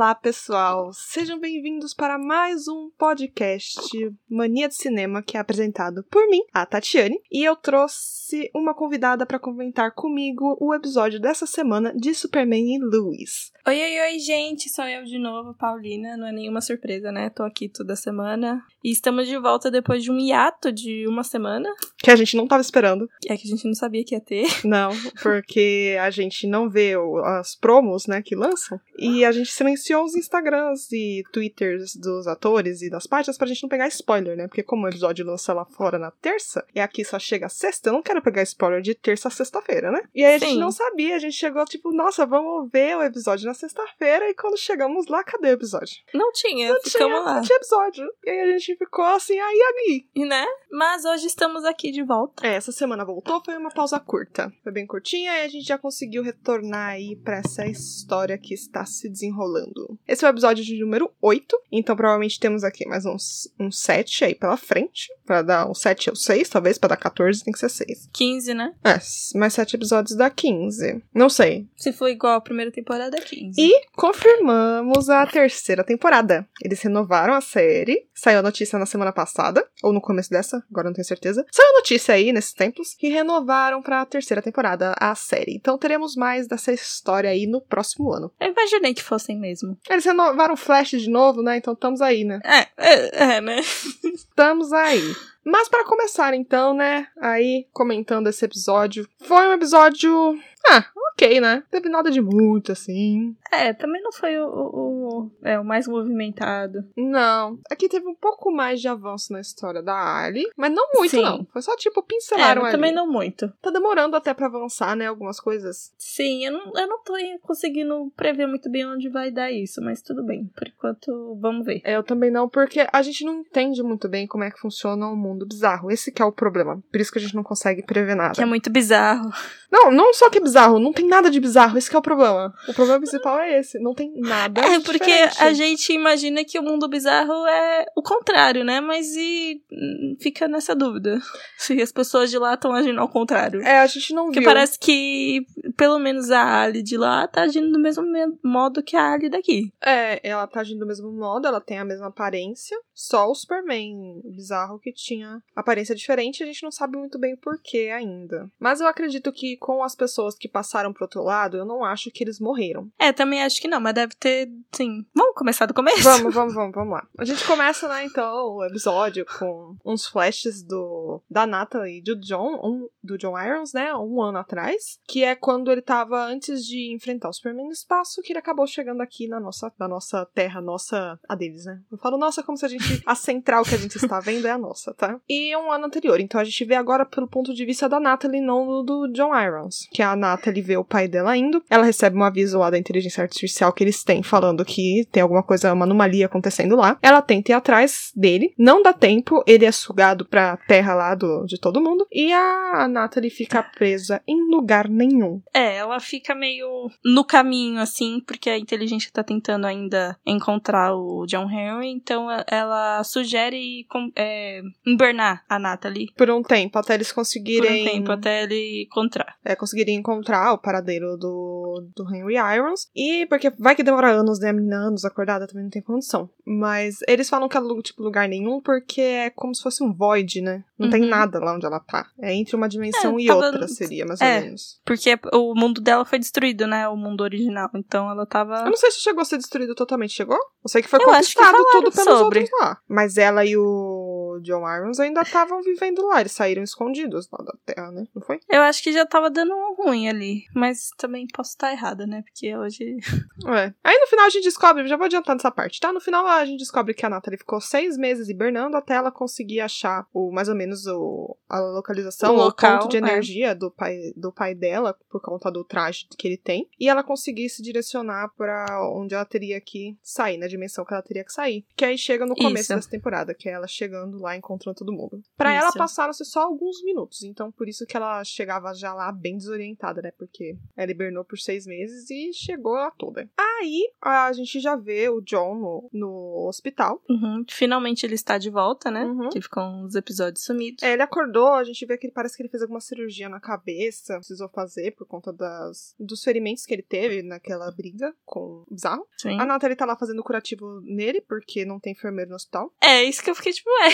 Olá, pessoal! Sejam bem-vindos para mais um podcast Mania de Cinema, que é apresentado por mim, a Tatiane, e eu trouxe uma convidada para comentar comigo o episódio dessa semana de Superman e Lois. Oi, oi, oi, gente! Sou eu de novo, Paulina. Não é nenhuma surpresa, né? Tô aqui toda semana. E estamos de volta depois de um hiato de uma semana. Que a gente não tava esperando. É que a gente não sabia que ia ter. Não, porque a gente não vê as promos, né, que lançam. E a gente silenciou os Instagrams e Twitters dos atores e das páginas pra gente não pegar spoiler, né? Porque como o episódio lança lá fora na terça, e aqui só chega sexta, eu não quero pegar spoiler de terça a sexta-feira, né? E aí a Sim. gente não sabia, a gente chegou tipo, nossa, vamos ver o episódio na sexta-feira, e quando chegamos lá, cadê o episódio? Não tinha, Não ficamos tinha, lá. não tinha episódio. E aí a gente ficou assim, aí ali. E né? Mas hoje estamos aqui de volta. É, essa semana voltou, foi uma pausa curta. Foi bem curtinha e a gente já conseguiu retornar aí pra essa história que está se desenrolando. Esse é o episódio de número 8, então provavelmente temos aqui mais uns, uns 7 aí pela frente. Pra dar uns 7 ou 6, talvez, pra dar 14 tem que ser 6. 15, né? É, mais 7 episódios dá 15. Não sei. Se for igual a primeira temporada, é 15. E confirmamos a terceira temporada. Eles renovaram a série. Saiu a notícia na semana passada, ou no começo dessa, agora não tenho certeza. Saiu a notícia aí nesses tempos que renovaram pra terceira temporada a série. Então teremos mais dessa história aí no próximo ano. Eu imaginei que fossem mesmo. Eles renovaram Flash de novo, né? Então estamos aí, né? É, é, é né? Estamos aí. Mas para começar então, né? Aí comentando esse episódio, foi um episódio, ah, ok, né? Teve nada de muito assim. É, também não foi o, o, o- é, o mais movimentado. Não. Aqui teve um pouco mais de avanço na história da Ali, mas não muito, Sim. não. Foi só tipo É, pincelaram mas ali. também não muito. Tá demorando até pra avançar, né? Algumas coisas. Sim, eu não, eu não tô conseguindo prever muito bem onde vai dar isso, mas tudo bem. Por enquanto, vamos ver. É, Eu também não, porque a gente não entende muito bem como é que funciona o mundo bizarro. Esse que é o problema. Por isso que a gente não consegue prever nada. Que é muito bizarro. Não, não só que é bizarro, não tem nada de bizarro. Esse que é o problema. O problema principal é esse. Não tem nada. É, porque diferente. a gente imagina que o mundo bizarro é o contrário, né? Mas e hum, fica nessa dúvida se as pessoas de lá estão agindo ao contrário. É, a gente não Porque viu. parece que, pelo menos, a Ali de lá tá agindo do mesmo me- modo que a Ali daqui. É, ela tá agindo do mesmo modo, ela tem a mesma aparência. Só o Superman bizarro que tinha aparência diferente, a gente não sabe muito bem o porquê ainda. Mas eu acredito que com as pessoas que passaram pro outro lado, eu não acho que eles morreram. É, também acho que não, mas deve ter, sim. Vamos começar do começo? Vamos, vamos, vamos, vamos lá. A gente começa, né, então, o episódio com uns flashes do da Natalie e do John, um, do John Irons, né, um ano atrás, que é quando ele tava antes de enfrentar o Superman no espaço, que ele acabou chegando aqui na nossa, na nossa terra, nossa, a deles, né? Eu falo nossa como se a gente, a central que a gente está vendo é a nossa, tá? E um ano anterior, então a gente vê agora pelo ponto de vista da Natalie, não do, John Irons, que a Natalie vê o pai dela indo, ela recebe um aviso lá da inteligência artificial que eles têm, falando que tem alguma coisa, uma anomalia acontecendo lá. Ela tenta ir atrás dele, não dá tempo, ele é sugado pra terra lá do, de todo mundo, e a Natalie fica presa em lugar nenhum. É, ela fica meio no caminho, assim, porque a inteligência tá tentando ainda encontrar o John Henry, então ela sugere é, invernar a Natalie Por um tempo, até eles por conseguirem. um tempo até ele encontrar. é, conseguirem encontrar o paradeiro do, do Henry Irons. E porque vai que demora anos, né? A menina anos acordada também não tem condição. Mas eles falam que é lu- tipo lugar nenhum porque é como se fosse um void, né? Não tem Uhum. nada lá onde ela tá. É entre uma dimensão É, e tava- outra, seria mais é. ou menos. Porque o mundo dela foi destruído, né? O mundo original. Então ela tava. Eu não sei se chegou a ser destruído totalmente, chegou? Eu sei que foi Eu que conquistado falaram tudo pelos sobre. outros lá. Mas ela e o John Irons ainda estavam vivendo lá. Eles saíram escondidos lá da Terra, né? Não foi? Eu acho que já tava dando um ruim ali. Mas também posso estar errada, né? Porque hoje. É. Aí no final a gente descobre, já vou adiantar nessa parte, tá? No final a gente descobre que a Natalie ficou seis meses hibernando até ela conseguir achar o mais ou menos o, a localização, O o, local, ponto de é. energia do pai do pai dela por conta do traje que ele tem e ela conseguir se direcionar pra onde ela teria que sair, na dimensão que ela teria que sair. Que aí chega no começo Isso. dessa temporada, que é ela chegando lá lá encontrando todo mundo. Pra ela passaram-se só alguns minutos, então por isso que ela chegava já lá bem desorientada, né? Porque ela hibernou por seis meses e chegou lá toda. Aí a gente já vê o John no, no hospital. Uhum. Finalmente ele está de volta, né? Uhum. Que ficou uns episódios sumidos. É, ele acordou, a gente vê que ele parece que ele fez alguma cirurgia na cabeça, precisou fazer por conta das, dos ferimentos que ele teve naquela briga com o Bizarro. Sim. A Natalie tá lá fazendo curativo nele, porque não tem enfermeiro no hospital. É, isso que eu fiquei tipo, é,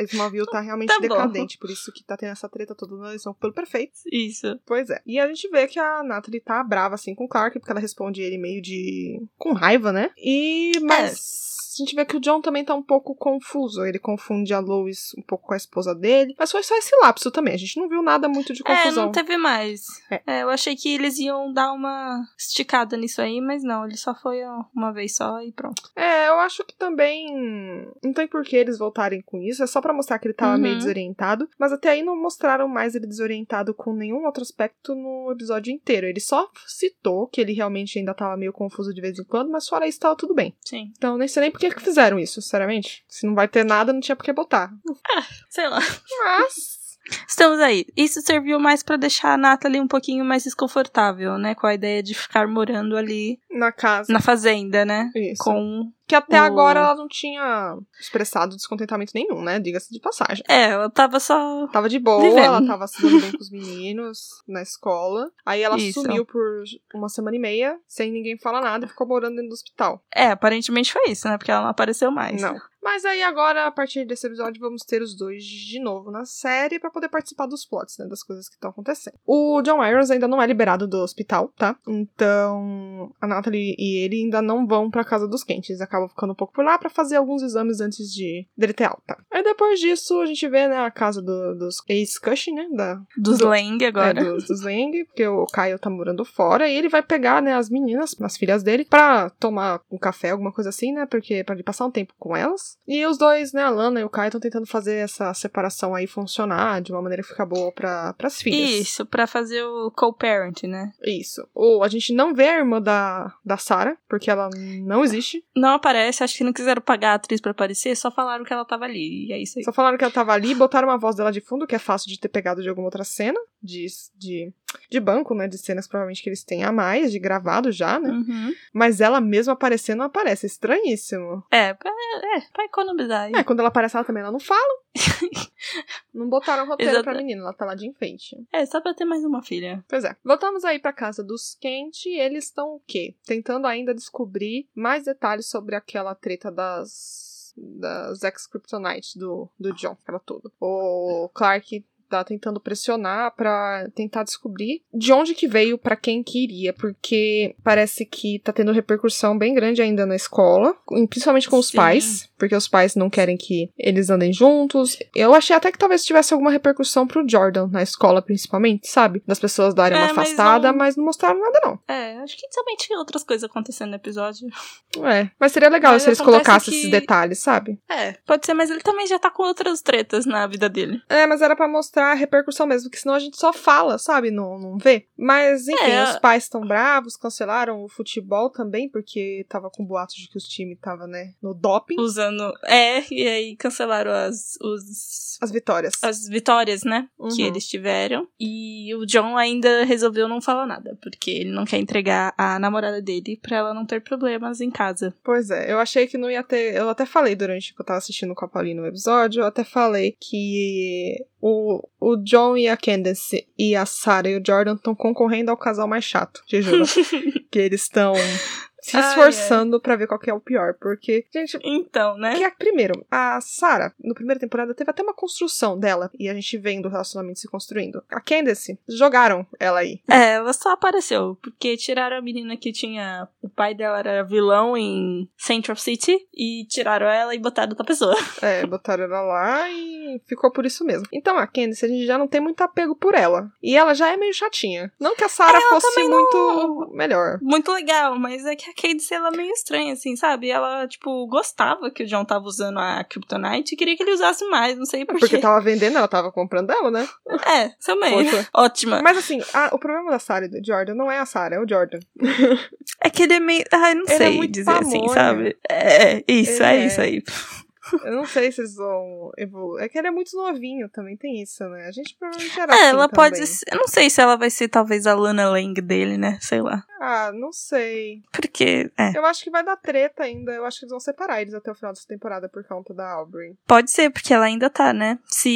Smallville tá realmente Tá decadente, por isso que tá tendo essa treta toda na eleição pelo prefeito. isso. Pois é. E a gente vê que a Natalie tá brava assim com o Clark, porque ela responde ele meio de. com raiva, né? E. Mas. A gente vê que o John também tá um pouco confuso. Ele confunde a Lois um pouco com a esposa dele. Mas foi só esse lapso também. A gente não viu nada muito de É, confusão. não teve mais. É. É, eu achei que eles iam dar uma esticada nisso aí, mas não, ele só foi uma vez só e pronto. É, eu acho que também não tem por que eles voltarem com isso. É só pra mostrar que ele tava Uhum. meio desorientado. Mas até aí não mostraram mais ele desorientado com nenhum outro aspecto no episódio inteiro. Ele só citou que ele realmente ainda tava meio confuso de vez em quando, mas fora isso tava tudo bem. Sim. Então nem sei nem por que que fizeram isso, sinceramente. Se não vai ter nada, não tinha por que botar. Sei lá. Mas. Estamos aí. Isso serviu mais pra deixar a Natalie um pouquinho mais desconfortável, né? Com a ideia de ficar morando ali Na casa. na fazenda, né? Isso. Com. Que até o- agora ela não tinha expressado descontentamento nenhum, né? Diga-se de passagem. É, ela tava só. Tava de boa, Vivendo. ela tava se dando bem com os meninos na escola. Aí ela Isso. sumiu por uma semana e meia, sem ninguém falar nada, e ficou morando dentro do hospital. É, aparentemente foi isso, né? Porque ela não apareceu mais. Não. Mas aí agora, a partir desse episódio, vamos ter os dois de novo na série pra poder participar dos plots, né? Das coisas que estão acontecendo. O John Irons ainda não é liberado do hospital, tá? Então, a Natalie e ele ainda não vão pra casa dos quentes. Eles acabam ficando um pouco por lá pra fazer alguns exames antes de dele ter alta. Aí depois disso, a gente vê, né, a casa do- dos ex-Cushing, né? Da, Dos Do- Lang agora. é, dos, dos Lang, porque o Caio tá morando fora, e ele vai pegar, né, as meninas, as filhas dele, pra tomar um café, alguma coisa assim, né, porque pra ele passar um tempo com elas. E os dois, né, a Lana e o Caio estão tentando fazer essa separação aí funcionar de uma maneira que fica boa pra, pras filhas. Isso, pra fazer o co-parent, né? Isso. Ou a gente não vê a irmã da, da Sarah, porque ela não existe. Não aparece, acho que não quiseram pagar a atriz pra aparecer, só falaram que ela tava ali. E é isso aí. Só falaram que ela tava ali, botaram uma voz dela de fundo, que é fácil de ter pegado de alguma outra cena, de, de, de banco, né, de cenas provavelmente que eles têm a mais, de gravado já, né. Uhum. Mas ela mesma aparecendo não aparece. É estranhíssimo. É, pra, é, pra economizar aí. É, quando ela aparece, ela também ela não fala. não botaram roteiro Exato. pra menina, ela tá lá de enfeite. É, só pra ter mais uma filha. Pois é. Voltamos aí pra casa dos Kent e eles estão o quê? Tentando ainda descobrir mais detalhes sobre aquela treta das. das ex-kryptonites do, do John, aquela tudo. O Clark tá tentando pressionar pra tentar descobrir de onde que veio pra quem que iria, porque parece que tá tendo repercussão bem grande ainda na escola, principalmente com os Sim. pais, porque os pais não querem que eles andem juntos. Eu achei até que talvez tivesse alguma repercussão pro Jordan na escola, principalmente, sabe? Das pessoas darem uma É, mas afastada, não- mas não mostraram nada não. É, acho que também tinha outras coisas acontecendo no episódio. É, mas seria legal Mas se eles colocassem que- esses detalhes, sabe? É, pode ser, mas ele também já tá com outras tretas na vida dele. É, mas era pra mostrar a repercussão mesmo, porque senão a gente só fala, sabe? Não, não vê. Mas, enfim, É. os pais estão bravos, cancelaram o futebol também, porque tava com boatos de que os times tava, né, no doping. Usando. É, e aí cancelaram as, os, As vitórias. as vitórias, né? Uhum. Que eles tiveram. E o John ainda resolveu não falar nada, porque ele não quer entregar a namorada dele pra ela não ter problemas em casa. Pois é, eu achei que não ia ter. Eu até falei durante que eu tava assistindo com a Pauline no episódio, eu até falei que o, o John e a Candace e a Sarah e o Jordan estão concorrendo ao casal mais chato, te juro. que eles estão se esforçando pra ver qual que é o pior. Porque, gente, Então, né? que é, primeiro, a Sarah, no primeira temporada, teve até uma construção dela, e a gente vendo o relacionamento se construindo. A Candace, jogaram ela aí. É, ela só apareceu, porque tiraram a menina que tinha. O pai dela era vilão em Central City, e tiraram ela e botaram outra pessoa. É, botaram ela lá e ficou por isso mesmo. Então a Candice, a gente já não tem muito apego por ela. E ela já é meio chatinha. Não que a Sarah fosse muito não- melhor. Muito legal, mas é que Candice, ela é meio estranha, assim, sabe? Ela, tipo, gostava que o John tava usando a Kryptonite e queria que ele usasse mais, não sei porquê. Porque tava vendendo, ela tava comprando ela, né? É, também. Ótima. Mas assim, a- o problema da Sarah e do Jordan não é a Sarah, é o Jordan. É que ele é meio. Ai, não Ele é sei muito dizer assim, pamonha. sabe? É, isso, Ele é, é. isso aí. Eu não sei se eles vão evoluir. É que ele é muito novinho, também tem isso, né? A gente provavelmente era É, assim ela pode também. ser. Eu não sei se ela vai ser talvez a Lana Lang dele, né? Sei lá. Ah, não sei. Porque, é. Eu acho que vai dar treta ainda. Eu acho que eles vão separar eles até o final dessa temporada por conta da Aubrey. Pode ser, porque ela ainda tá, né? Se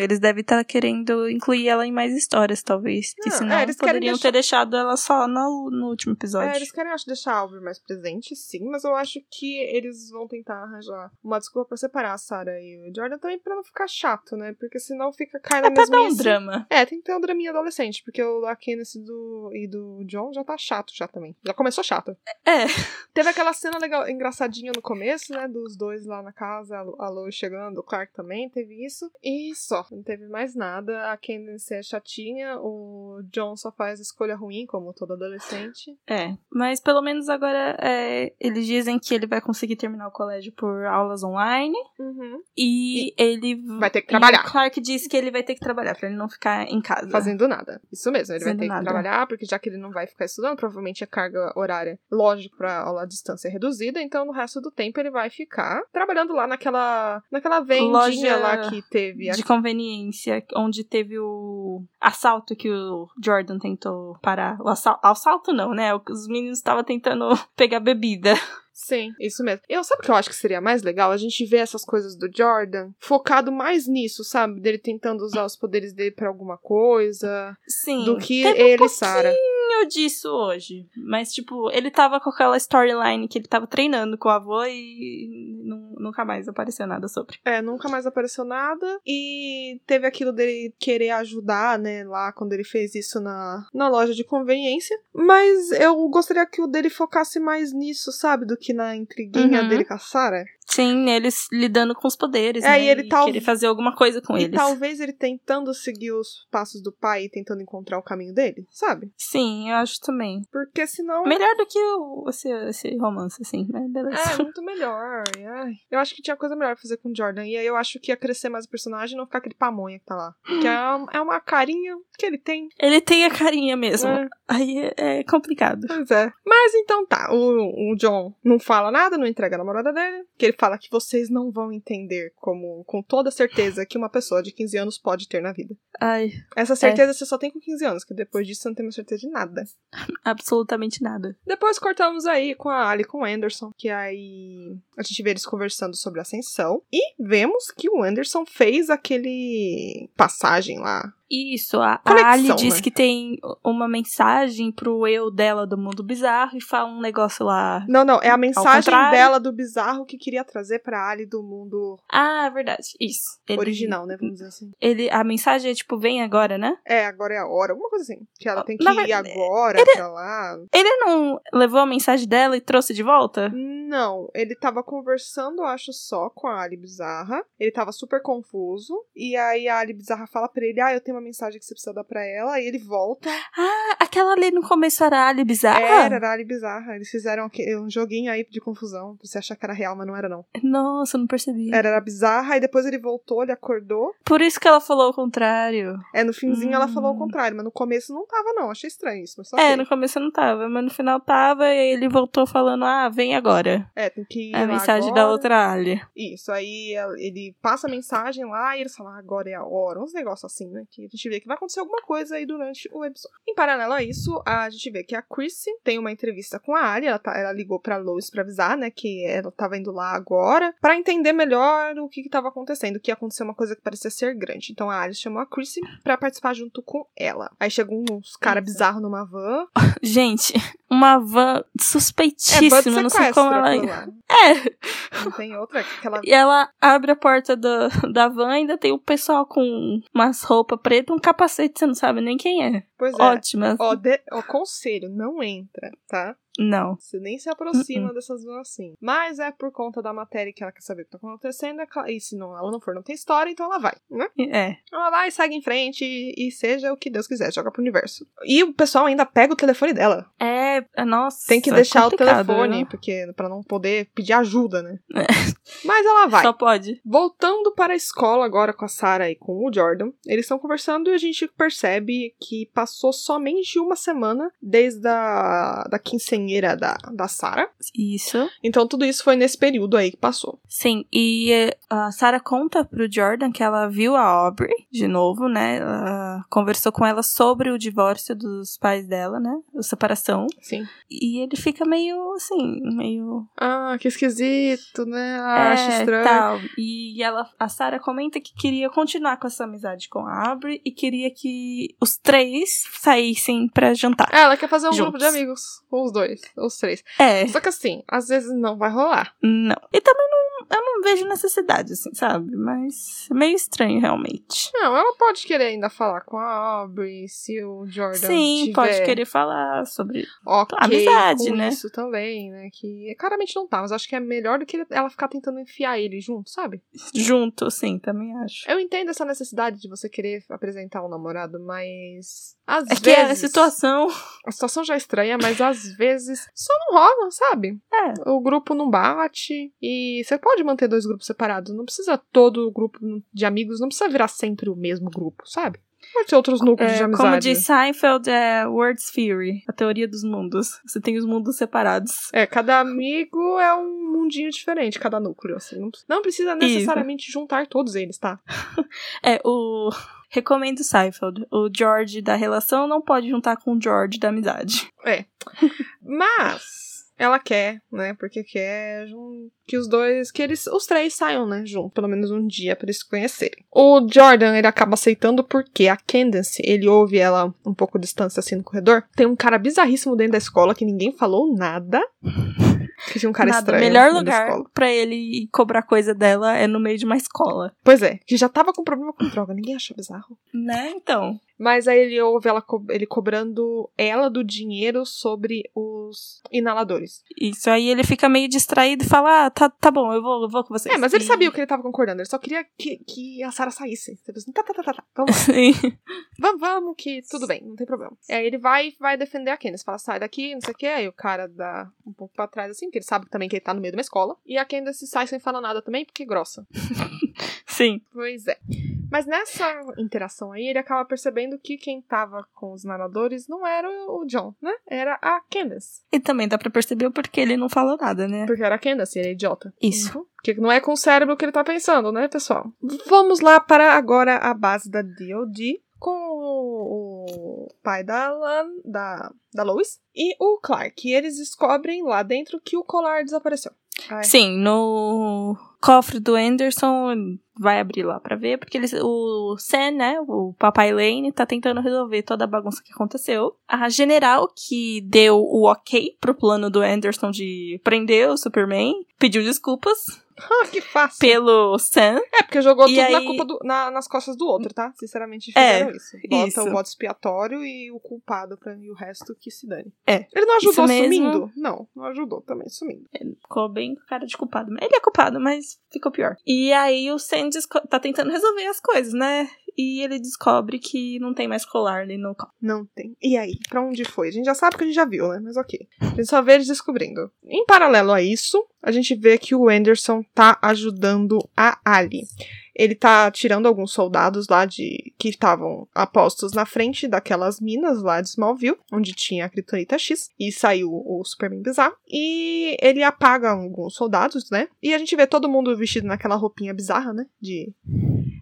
eles devem estar querendo incluir ela em mais histórias, talvez. Não, senão é, eles poderiam deixar- ter deixado ela só no, no último episódio. É, eles querem, acho, deixar a Aubrey mais presente, sim, mas eu acho que eles vão tentar arranjar uma desculpa pra separar a Sarah e o Jordan também pra não ficar chato, né? Porque senão fica cai na É pra dar um drama. É, tem que ter um draminha adolescente, porque o da Kenneth do, e do John já tá chato já também. Já começou chato. É. Teve aquela cena legal, engraçadinha no começo, né? Dos dois lá na casa, a Lo- a Lois chegando, o Clark também teve isso. E só, não teve mais nada. A Candace é chatinha, o John só faz escolha ruim, como todo adolescente. É. Mas pelo menos agora é, eles dizem que ele vai conseguir terminar o colégio por aulas online. Uhum. E, ele. Vai ter que e trabalhar. o Clark disse que ele vai ter que trabalhar pra ele não ficar em casa. Fazendo nada. Isso mesmo, ele vai Fazendo ter que nada. trabalhar, porque já que ele não vai ficar estudando, provavelmente a carga horária, lógico, pra aula à distância é reduzida, então no resto do tempo ele vai ficar trabalhando lá naquela, naquela vendinha Loja lá que teve. De conveniência, onde teve o assalto que o Jordan tentou parar. O assalto, assalto não, né? Os meninos estavam tentando pegar bebida. Sim, isso mesmo. Eu sabe o que eu acho que seria mais legal? A gente ver essas coisas do Jordan focado mais nisso, sabe? Dele tentando usar os poderes dele pra alguma coisa, Sim. do que teve um ele e Sarah. Disso hoje. Mas, tipo, ele tava com aquela storyline que ele tava treinando com o avô e nu- nunca mais apareceu nada sobre. É, nunca mais apareceu nada. E teve aquilo dele querer ajudar, né, lá quando ele fez isso na, na loja de conveniência. Mas eu gostaria que o dele focasse mais nisso, sabe? Do que na intriguinha Uhum. dele com a Sarah. Sim, eles lidando com os poderes, É, né? e ele tal- querer fazer alguma coisa com e eles. talvez ele tentando seguir os passos do pai e tentando encontrar o caminho dele, sabe? Sim, eu acho também. Porque senão. Melhor do que o, esse, esse romance, assim, mas beleza. É, muito melhor. E, ai, eu acho que tinha coisa melhor pra fazer com o Jordan. E aí eu acho que ia crescer mais o personagem e não ficar aquele pamonha que tá lá. Que é uma, é uma carinha que ele tem. Ele tem a carinha mesmo. É. Aí é, é complicado. Pois é. Mas então tá. O, o John não fala nada, não entrega a namorada dele. Que ele fala que vocês não vão entender como, com toda certeza, que uma pessoa de 15 anos pode ter na vida. Ai, Essa certeza você só tem com 15 anos, que depois disso você não tem mais certeza de nada. absolutamente nada. Depois cortamos aí com a Ali e com o Anderson, que aí a gente vê eles conversando sobre a ascensão. E vemos que o Anderson fez aquele passagem lá. Isso, a, a Conexão, Ali diz né? que tem uma mensagem pro eu dela do mundo bizarro e fala um negócio lá. Não, não, é a mensagem dela do bizarro que queria trazer pra Ali do mundo Ah, é verdade, isso. Ele- original, né? Vamos dizer assim. Ele, a mensagem é tipo, vem agora, né? É, agora é a hora, alguma coisa assim. Que ela tem que Na ir verdade, agora pra lá. Ele não levou a mensagem dela e trouxe de volta? Não, ele tava conversando, acho, só com a Ali Bizarra. Ele tava super confuso. E aí a Ali Bizarra fala pra ele: Ah, eu tenho uma mensagem que você precisa dar pra ela. Aí ele volta. Ah, aquela ali no começo era Ali bizarra? Era, era a Ali Bizarra. Eles fizeram um joguinho aí de confusão. Pra você achar que era real, mas não era, não. Nossa, eu não percebi. Era, era bizarra, aí depois ele voltou, ele acordou. Por isso que ela falou o contrário. É, no finzinho ela Hum. falou o contrário, mas no começo não tava, não. Achei estranho isso, É, no começo não tava, mas no final tava e ele voltou falando: ah, vem agora. É, tem que ir É a mensagem da agora. outra Ali. Isso, aí ela- ele passa a mensagem lá e eles falam, ah, agora é a hora. Uns negócios assim, né? Que a gente vê que vai acontecer alguma coisa aí durante o episódio. Em paralelo a isso, a gente vê que a Chrissy tem uma entrevista com a Ali. Ela, tá- ela ligou pra Lois pra avisar, né? Que ela tava indo lá agora pra entender melhor o que que tava acontecendo. Que ia acontecer uma coisa que parecia ser grande. Então a Ali chamou a Chrissy pra participar junto com ela. Aí chegou uns caras bizarros numa van. Gente, uma van É, suspeitíssima, não sei como ela. lá. É, Não tem outra. Aquela e ela abre a porta do, da van e ainda tem o pessoal com umas roupas pretas, um capacete, você não sabe nem quem é. Pois é. Ótima. Ó, de... ó, conselho, não entra, tá? Não. Você nem se aproxima Uh-uh. dessas vans assim. Mas é por conta da matéria que ela quer saber o que tá acontecendo. é E se não, ela não for, não tem história, então ela vai, né? É. Ela vai, segue em frente e, seja o que Deus quiser, joga pro universo. E o pessoal ainda pega o telefone dela. É, nossa. Tem que é deixar o complicado, telefone, viu? porque para não poder pedir ajuda, né? É. Mas ela vai. Só pode. Voltando para a escola agora com a Sarah e com o Jordan, eles estão conversando e a gente percebe que passou somente uma semana desde a da companheira da, da Sarah. Isso. Então tudo isso foi nesse período aí que passou. Sim, e eh, a Sarah conta pro Jordan que ela viu a Aubrey de novo, né? Ela conversou com ela sobre o divórcio dos pais dela, né? A separação. Sim. E ele fica meio assim, meio. Ah, que esquisito, né? Ah, acho é, estranho. tal. E ela, a Sarah comenta que queria continuar com essa amizade com a Aubrey e queria que os três saíssem pra jantar. É, ela quer fazer um Juntos. grupo de amigos. Com os dois, os três. É, Só que assim, às vezes não vai rolar. não. E também não, eu não vejo necessidade, assim, sabe? Mas é meio estranho, realmente. Não, ela pode querer ainda falar com a Aubrey, se o Jordan Sim, tiver pode querer falar sobre. ok amizade, com né? isso também, né? Que claramente não tá, mas acho que é melhor do que ela ficar tentando enfiar ele junto, sabe? Junto, sim, também acho. Eu entendo essa necessidade de você querer apresentar um namorado, mas às É que vezes a situação. a situação já é estranha, mas às vezes só não rola, sabe? É. O grupo não bate e você pode manter dois grupos separados. Não precisa todo o grupo de amigos, não precisa virar sempre o mesmo grupo, sabe? Pode ter outros núcleos de É, amizade. como diz Seinfeld, é Words Theory, a teoria dos mundos. Você tem os mundos separados. É, cada amigo é um mundinho diferente, cada núcleo, assim. Não, não precisa necessariamente juntar todos eles, tá? É, o. Recomendo Seinfeld. O George da relação não pode juntar com o George da amizade. Mas ela quer, né? Porque quer que os dois, que eles, os três saiam, né? Junto, pelo menos um dia pra eles se conhecerem. O Jordan, ele acaba aceitando porque a Candace, ele ouve ela um pouco distância assim no corredor. Tem um cara bizarríssimo dentro da escola que ninguém falou nada. Que tinha um cara Nada, estranho. melhor dentro da lugar pra ele cobrar coisa dela é no meio de uma escola. Pois é, que já tava com problema com droga. Ninguém achou bizarro. Né? Então. Mas aí ele ouve ela ele cobrando ela do dinheiro sobre os inaladores. Isso aí ele fica meio distraído e fala: Ah, tá, tá bom, eu vou, eu vou com vocês. É, mas ele E- sabia o que ele tava concordando. Ele só queria que, que a Sarah saísse. Assim, tá, tá, tá, tá, tá. Vamos vamos, vamos, que tudo bem, não tem problema. Aí ele vai e vai defender a Candace. Fala, sai daqui, não sei o que. Aí o cara dá um pouco pra trás, assim, porque ele sabe também que ele tá no meio de uma escola. E a Candace sai sem falar nada também, porque é grossa. Sim. Pois é. Mas nessa interação aí, ele acaba percebendo que quem tava com os nadadores não era o John, né? Era a Candace. E também dá pra perceber o porquê ele não falou nada, né? Porque era a Candace, ele é idiota. Isso. Uhum. Porque não é com o cérebro que ele tá pensando, né, pessoal? Vamos lá para agora a base da DOD com o pai da Lan, da, da Lois e o Clark. E eles descobrem lá dentro que o colar desapareceu. Ai. Sim, no cofre do Anderson vai abrir lá pra ver, porque eles, o Sam, né, o papai Lane, tá tentando resolver toda a bagunça que aconteceu. A general que deu o ok pro plano do Anderson de prender o Superman pediu desculpas que fácil. pelo Sam. É, porque jogou E tudo na aí- culpa do- na- nas costas do outro, tá? Sinceramente, É, fizeram isso. Bota isso. o bode expiatório e o culpado pra e o resto que se dane. É, Ele não ajudou sumindo? Não, não ajudou também sumindo. Ficou bem com cara de culpado. Ele é culpado, mas ficou pior. E aí o Sam tá tentando resolver as coisas, né? E ele descobre que não tem mais colar ali no cofre. Não tem. E aí, pra onde foi? A gente já sabe que a gente já viu, né? Mas ok. A gente só vê eles descobrindo. Em paralelo a isso, a gente vê que o Anderson tá ajudando a Ali. Ele tá tirando alguns soldados lá de que estavam apostos na frente daquelas minas lá de Smallville, onde tinha a Kryptonita X, e saiu o Superman bizarro. E ele apaga alguns soldados, né? E a gente vê todo mundo vestido naquela roupinha bizarra, né? De.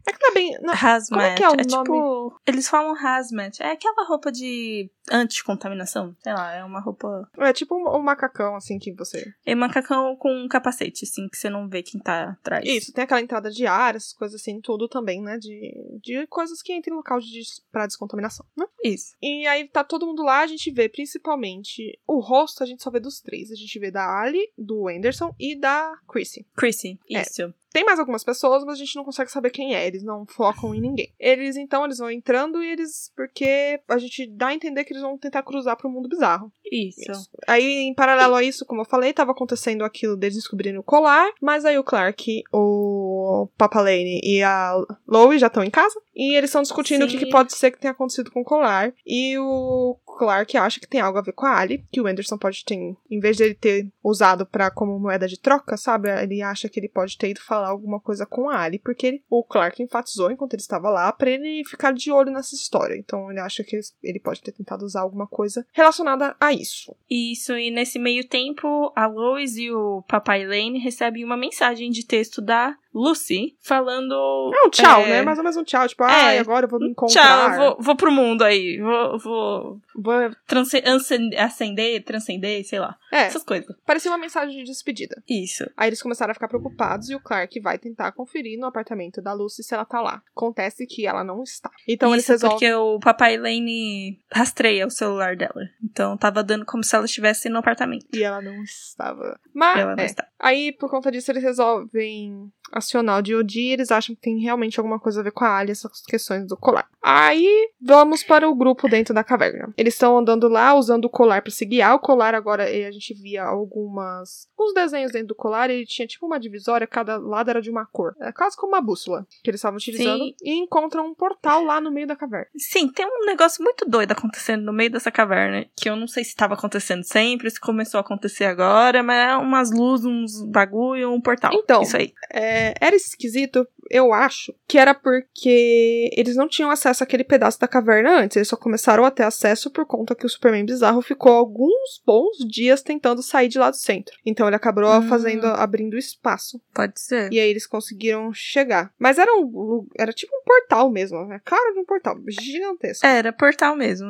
É que não é bem. Não, Hazmat. É que é o nome? tipo. Eles falam hazmat. É aquela roupa de anticontaminação. Sei lá, é uma roupa. é tipo um, um macacão, assim, que você. É macacão com um capacete, assim, que você não vê quem tá atrás. Isso, tem aquela entrada de ar, essas coisas assim, tudo também, né? De, de coisas que entram em local de, pra descontaminação, né? Isso. E aí tá todo mundo lá, a gente vê principalmente o rosto, a gente só vê dos três. A gente vê da Ali, do Anderson e da Chrissy. Chrissy, É. Tem mais algumas pessoas, mas a gente não consegue saber quem é. Eles não focam em ninguém. Eles, então, eles vão entrando e eles. Porque a gente dá a entender que eles vão tentar cruzar pro mundo bizarro. Isso. Isso. Aí, em paralelo a isso, como eu falei, tava acontecendo aquilo deles descobrindo o colar, mas aí o Clark, o Papa Lane e a Lois já estão em casa, e eles estão discutindo o que, Sim. que pode ser que tenha acontecido com o colar, e o Clark acha que tem algo a ver com a Ali, que o Anderson pode ter, em vez de ele ter usado para como moeda de troca, sabe? Ele acha que ele pode ter ido falar alguma coisa com a Ali, porque ele, o Clark enfatizou enquanto ele estava lá para ele ficar de olho nessa história. Então ele acha que ele pode ter tentado usar alguma coisa relacionada a isso. Isso, e nesse meio tempo, a Lois e o Papai Lane recebem uma mensagem de texto da Lucy falando. É um tchau, é... né? Mais ou menos um tchau. Tipo, ah, é, agora eu vou me encontrar. Tchau, vou, vou pro mundo aí. Vou. Vou, vou transce... ascender, transcender, sei lá. É. Essas coisas. Parecia uma mensagem de despedida. Isso. Aí eles começaram a ficar preocupados e o Clark vai tentar conferir no apartamento da Lucy se ela tá lá. Acontece que ela não está. Então Isso eles resolvem. porque o papai Lane rastreia o celular dela. Então tava dando como se ela estivesse no apartamento. E ela não estava. Mas. Ela não é. está. Aí, por conta disso, eles resolvem acionar o DOD e eles acham que tem realmente alguma coisa a ver com a Ali, essas questões do colar. Aí, vamos para o grupo dentro da caverna. Eles estão andando lá, usando o colar para se guiar. O colar agora, a gente via algumas... uns desenhos dentro do colar, ele tinha tipo uma divisória, cada lado era de uma cor. É quase como uma bússola que eles estavam utilizando. Sim. E encontram um portal lá no meio da caverna. Sim, tem um negócio muito doido acontecendo no meio dessa caverna, que eu não sei se estava acontecendo sempre, se começou a acontecer agora, mas é umas luzes, uns bagulho, um portal. Então, isso aí. É, era esquisito, eu acho, que era porque eles não tinham acesso àquele pedaço da caverna antes. Eles só começaram a ter acesso por conta que o Superman bizarro ficou alguns bons dias tentando sair de lá do centro. Então ele acabou hum. fazendo, abrindo espaço. Pode ser. E aí eles conseguiram chegar. Mas era um, era tipo um portal mesmo, né? Cara de um portal gigantesco. Era portal mesmo,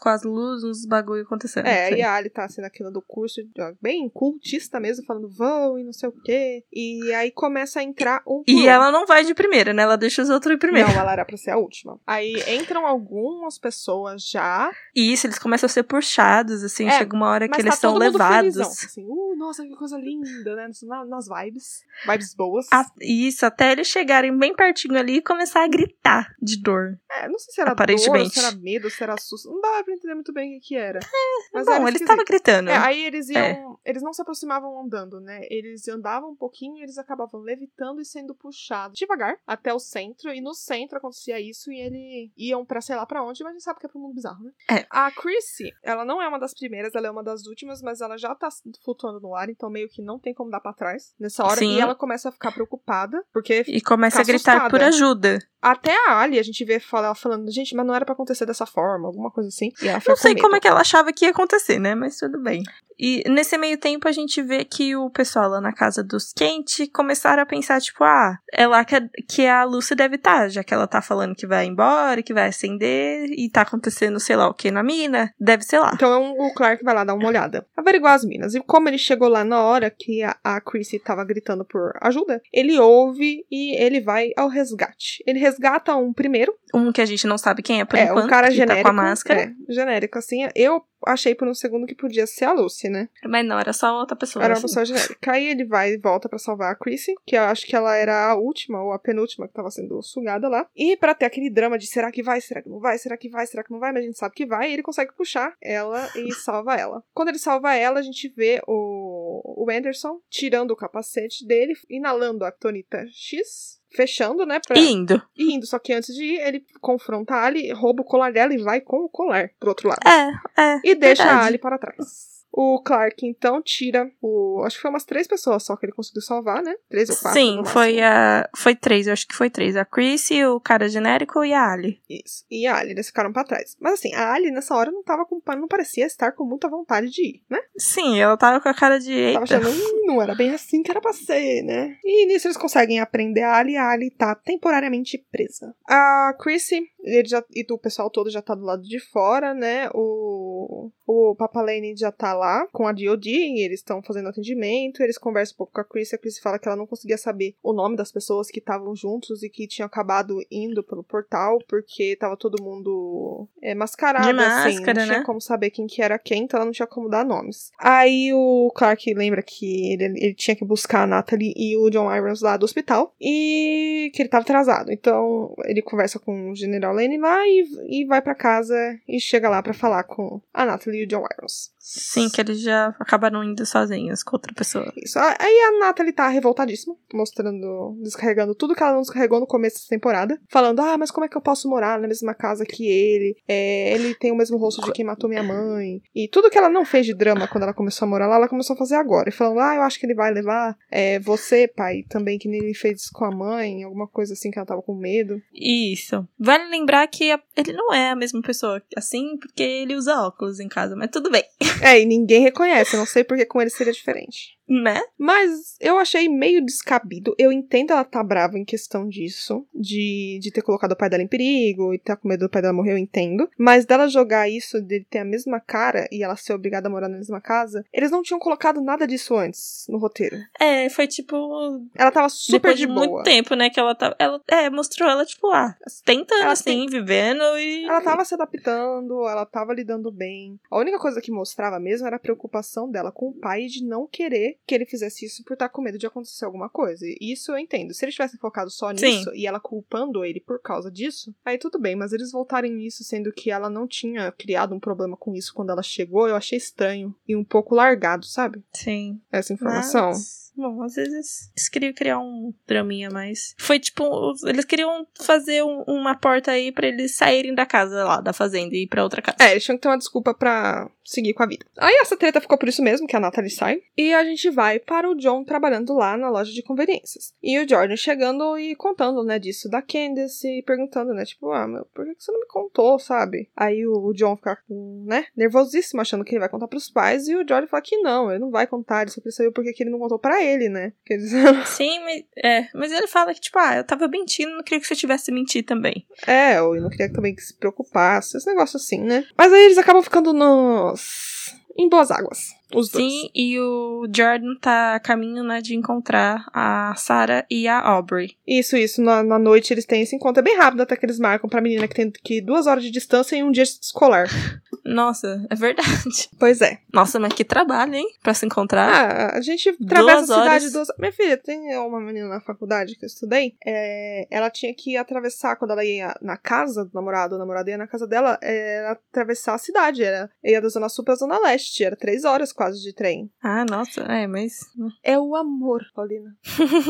com as luzes, uns bagulho acontecendo. É, e a Ali tá sendo aquilo do curso, bem cultista mesmo, falando vão e não sei o quê. E aí começa a entrar um. E ela não vai de primeira, né? Ela deixa os outros ir primeiro. Não, ela era pra ser a última. Aí entram algumas pessoas já. Isso, eles começam a ser puxados, assim, é, chega uma hora que tá eles são levados. Felizão, assim, uh, nossa, que coisa linda, né? Nas vibes. Vibes boas. A, isso, até eles chegarem bem pertinho ali e começar a gritar de dor. É, não sei se era Aparentemente. dor, se era medo, se era susto. Não dava pra entender muito bem o que, que era. É, Mas bom, eles estavam gritando. É, aí eles iam. É. Eles não se aproximavam andando, né? Eles andavam um pouquinho e eles acabavam levitando e sendo puxados devagar até o centro. E no centro acontecia isso e eles iam pra sei lá pra onde, mas a gente sabe que é pro mundo bizarro, né? É. A Chrissy, ela não é uma das primeiras, ela é uma das últimas, mas ela já tá flutuando no ar, então meio que não tem como dar pra trás nessa hora. Sim. E ela começa a ficar preocupada, porque. E começa a gritar assustada. por ajuda. Até a Ali, a gente vê ela falando, gente, mas não era para acontecer dessa forma, alguma coisa assim. não sei como é que ela achava que ia acontecer, né? Mas tudo bem. E nesse meio tempo a gente vê que o pessoal lá na casa dos Kent começaram a pensar, tipo, ah, é lá que a, que a Lucy deve estar, tá, já que ela tá falando que vai embora, que vai acender, e tá acontecendo sei lá o que na mina, deve ser lá. Então o Clark vai lá dar uma olhada, averiguar as minas. E como ele chegou lá na hora que a, a Chrissy tava gritando por ajuda, ele ouve e ele vai ao resgate. Ele resgata um primeiro. Um que a gente não sabe quem é por é, enquanto. um cara genérico. Tá com a máscara. É, genérico, assim. Eu achei por um segundo que podia ser a Lucy, né? Mas não, era só outra pessoa. Era uma assim. pessoa genérica. Aí ele vai e volta para salvar a Chrissy, que eu acho que ela era a última ou a penúltima que tava sendo sugada lá. E para ter aquele drama de será que vai, será que não vai, será que vai, será que não vai, mas a gente sabe que vai, ele consegue puxar ela e salva ela. Quando ele salva ela, a gente vê o, o Anderson tirando o capacete dele, inalando a Tonita X, fechando, né? Pra... E indo. Indo. Só que antes de ir, ele confronta a Ali, rouba o colar dela e vai com o colar pro outro lado. É, é. E deixa verdade. a Ali para trás. O Clark, então, tira o. Acho que foi umas três pessoas só que ele conseguiu salvar, né? Três ou quatro. Sim, foi a. Foi três, eu acho que foi três. A Chris, o cara genérico e a Ali. Isso. E a Ali, eles ficaram pra trás. Mas assim, a Ali nessa hora não tava com. Não parecia estar com muita vontade de ir, né? Sim, ela tava com a cara de. Eita. Tava achando, hum, não era bem assim que era pra ser, né? E nisso eles conseguem aprender a Ali. A Ali tá temporariamente presa. A Chrissy, ele já, e o pessoal todo já tá do lado de fora, né? O, o Papalene já tá lá com a DOD, e eles estão fazendo atendimento, eles conversam um pouco com a Chris, a Chris fala que ela não conseguia saber o nome das pessoas que estavam juntos e que tinham acabado indo pelo portal, porque tava todo mundo é, mascarado, de máscara, assim, não tinha né? como saber quem que era quem, então ela não tinha como dar nomes. Aí o Clark lembra que ele, ele tinha que buscar a Natalie e o John Irons lá do hospital, e que ele tava atrasado, então ele conversa com o General Lane lá e, e vai para casa e chega lá para falar com a Natalie e o John Irons. Sim, que eles já acabaram indo sozinhos com outra pessoa. Isso. Aí a Natalie tá revoltadíssima, mostrando, descarregando tudo que ela não descarregou no começo da temporada. Falando, ah, mas como é que eu posso morar na mesma casa que ele? É, ele tem o mesmo rosto de quem matou minha mãe. E tudo que ela não fez de drama quando ela começou a morar lá, ela começou a fazer agora. E falando, ah, eu acho que ele vai levar é, você, pai, também, que nem ele fez com a mãe, alguma coisa assim que ela tava com medo. Isso. Vale lembrar que ele não é a mesma pessoa assim, porque ele usa óculos em casa, mas tudo bem, É, e ninguém reconhece, eu não sei porque com ele seria diferente. Né? Mas eu achei meio descabido. Eu entendo ela tá brava em questão disso, de, de ter colocado o pai dela em perigo e tá com medo do pai dela morrer, eu entendo. Mas dela jogar isso, dele ter a mesma cara e ela ser obrigada a morar na mesma casa, eles não tinham colocado nada disso antes no roteiro. É, foi tipo. Ela tava super depois de de boa. muito tempo, né? Que ela tava. Ela, é, mostrou ela, tipo, ah, tentando Ela assim, vivendo e. Ela tava se adaptando, ela tava lidando bem. A única coisa que mostrava mesmo era a preocupação dela com o pai de não querer que ele fizesse isso por estar com medo de acontecer alguma coisa. E isso eu entendo. Se eles tivessem focado só Sim. nisso e ela culpando ele por causa disso, aí tudo bem. Mas eles voltarem nisso sendo que ela não tinha criado um problema com isso quando ela chegou, eu achei estranho e um pouco largado, sabe? Sim. Essa informação. Mas, bom, às vezes eles queriam criar um draminha, mas. Foi tipo. Eles queriam fazer um- uma porta aí pra eles saírem da casa lá, da fazenda e ir pra outra casa. É, eles tinham que ter uma desculpa pra seguir com a vida. Aí essa treta ficou por isso mesmo, que a Natalie sai. E a gente vai para o John trabalhando lá na loja de conveniências. E o Jordan chegando e contando, né, disso da Candace e perguntando, né, tipo, ah, meu, por que você não me contou, sabe? Aí o, John fica, né, nervosíssimo, achando que ele vai contar pros pais. E o Jordan fala que não, ele não vai contar, ele só queria saber por que ele não contou pra ele, né? Quer dizer, Sim, mas, é, mas ele fala que, tipo, ah, eu tava mentindo, não queria que você tivesse mentido também. É, ou eu não queria também que se preocupasse, esse negócio assim, né? Mas aí eles acabam ficando nos. em boas águas. Os dois. Sim, e o Jordan tá a caminho, né, de encontrar a Sarah e a Aubrey. Isso, isso. Na, na noite eles têm esse encontro. É bem rápido até que eles marcam pra menina que tem que duas horas de distância em um dia escolar. Nossa, é verdade. Pois é. Nossa, mas que trabalho, hein? Pra se encontrar. Ah, a gente atravessa Duas a cidade horas. duas Minha filha, tem uma menina na faculdade que eu estudei. é, ela tinha que atravessar, quando ela ia na casa do namorado, o namorado ia na casa dela, é, era atravessar a cidade. Era, ia da Zona Sul pra Zona Leste. Era três horas quase de trem. Ah, nossa, é, mas. É o amor, Paulina.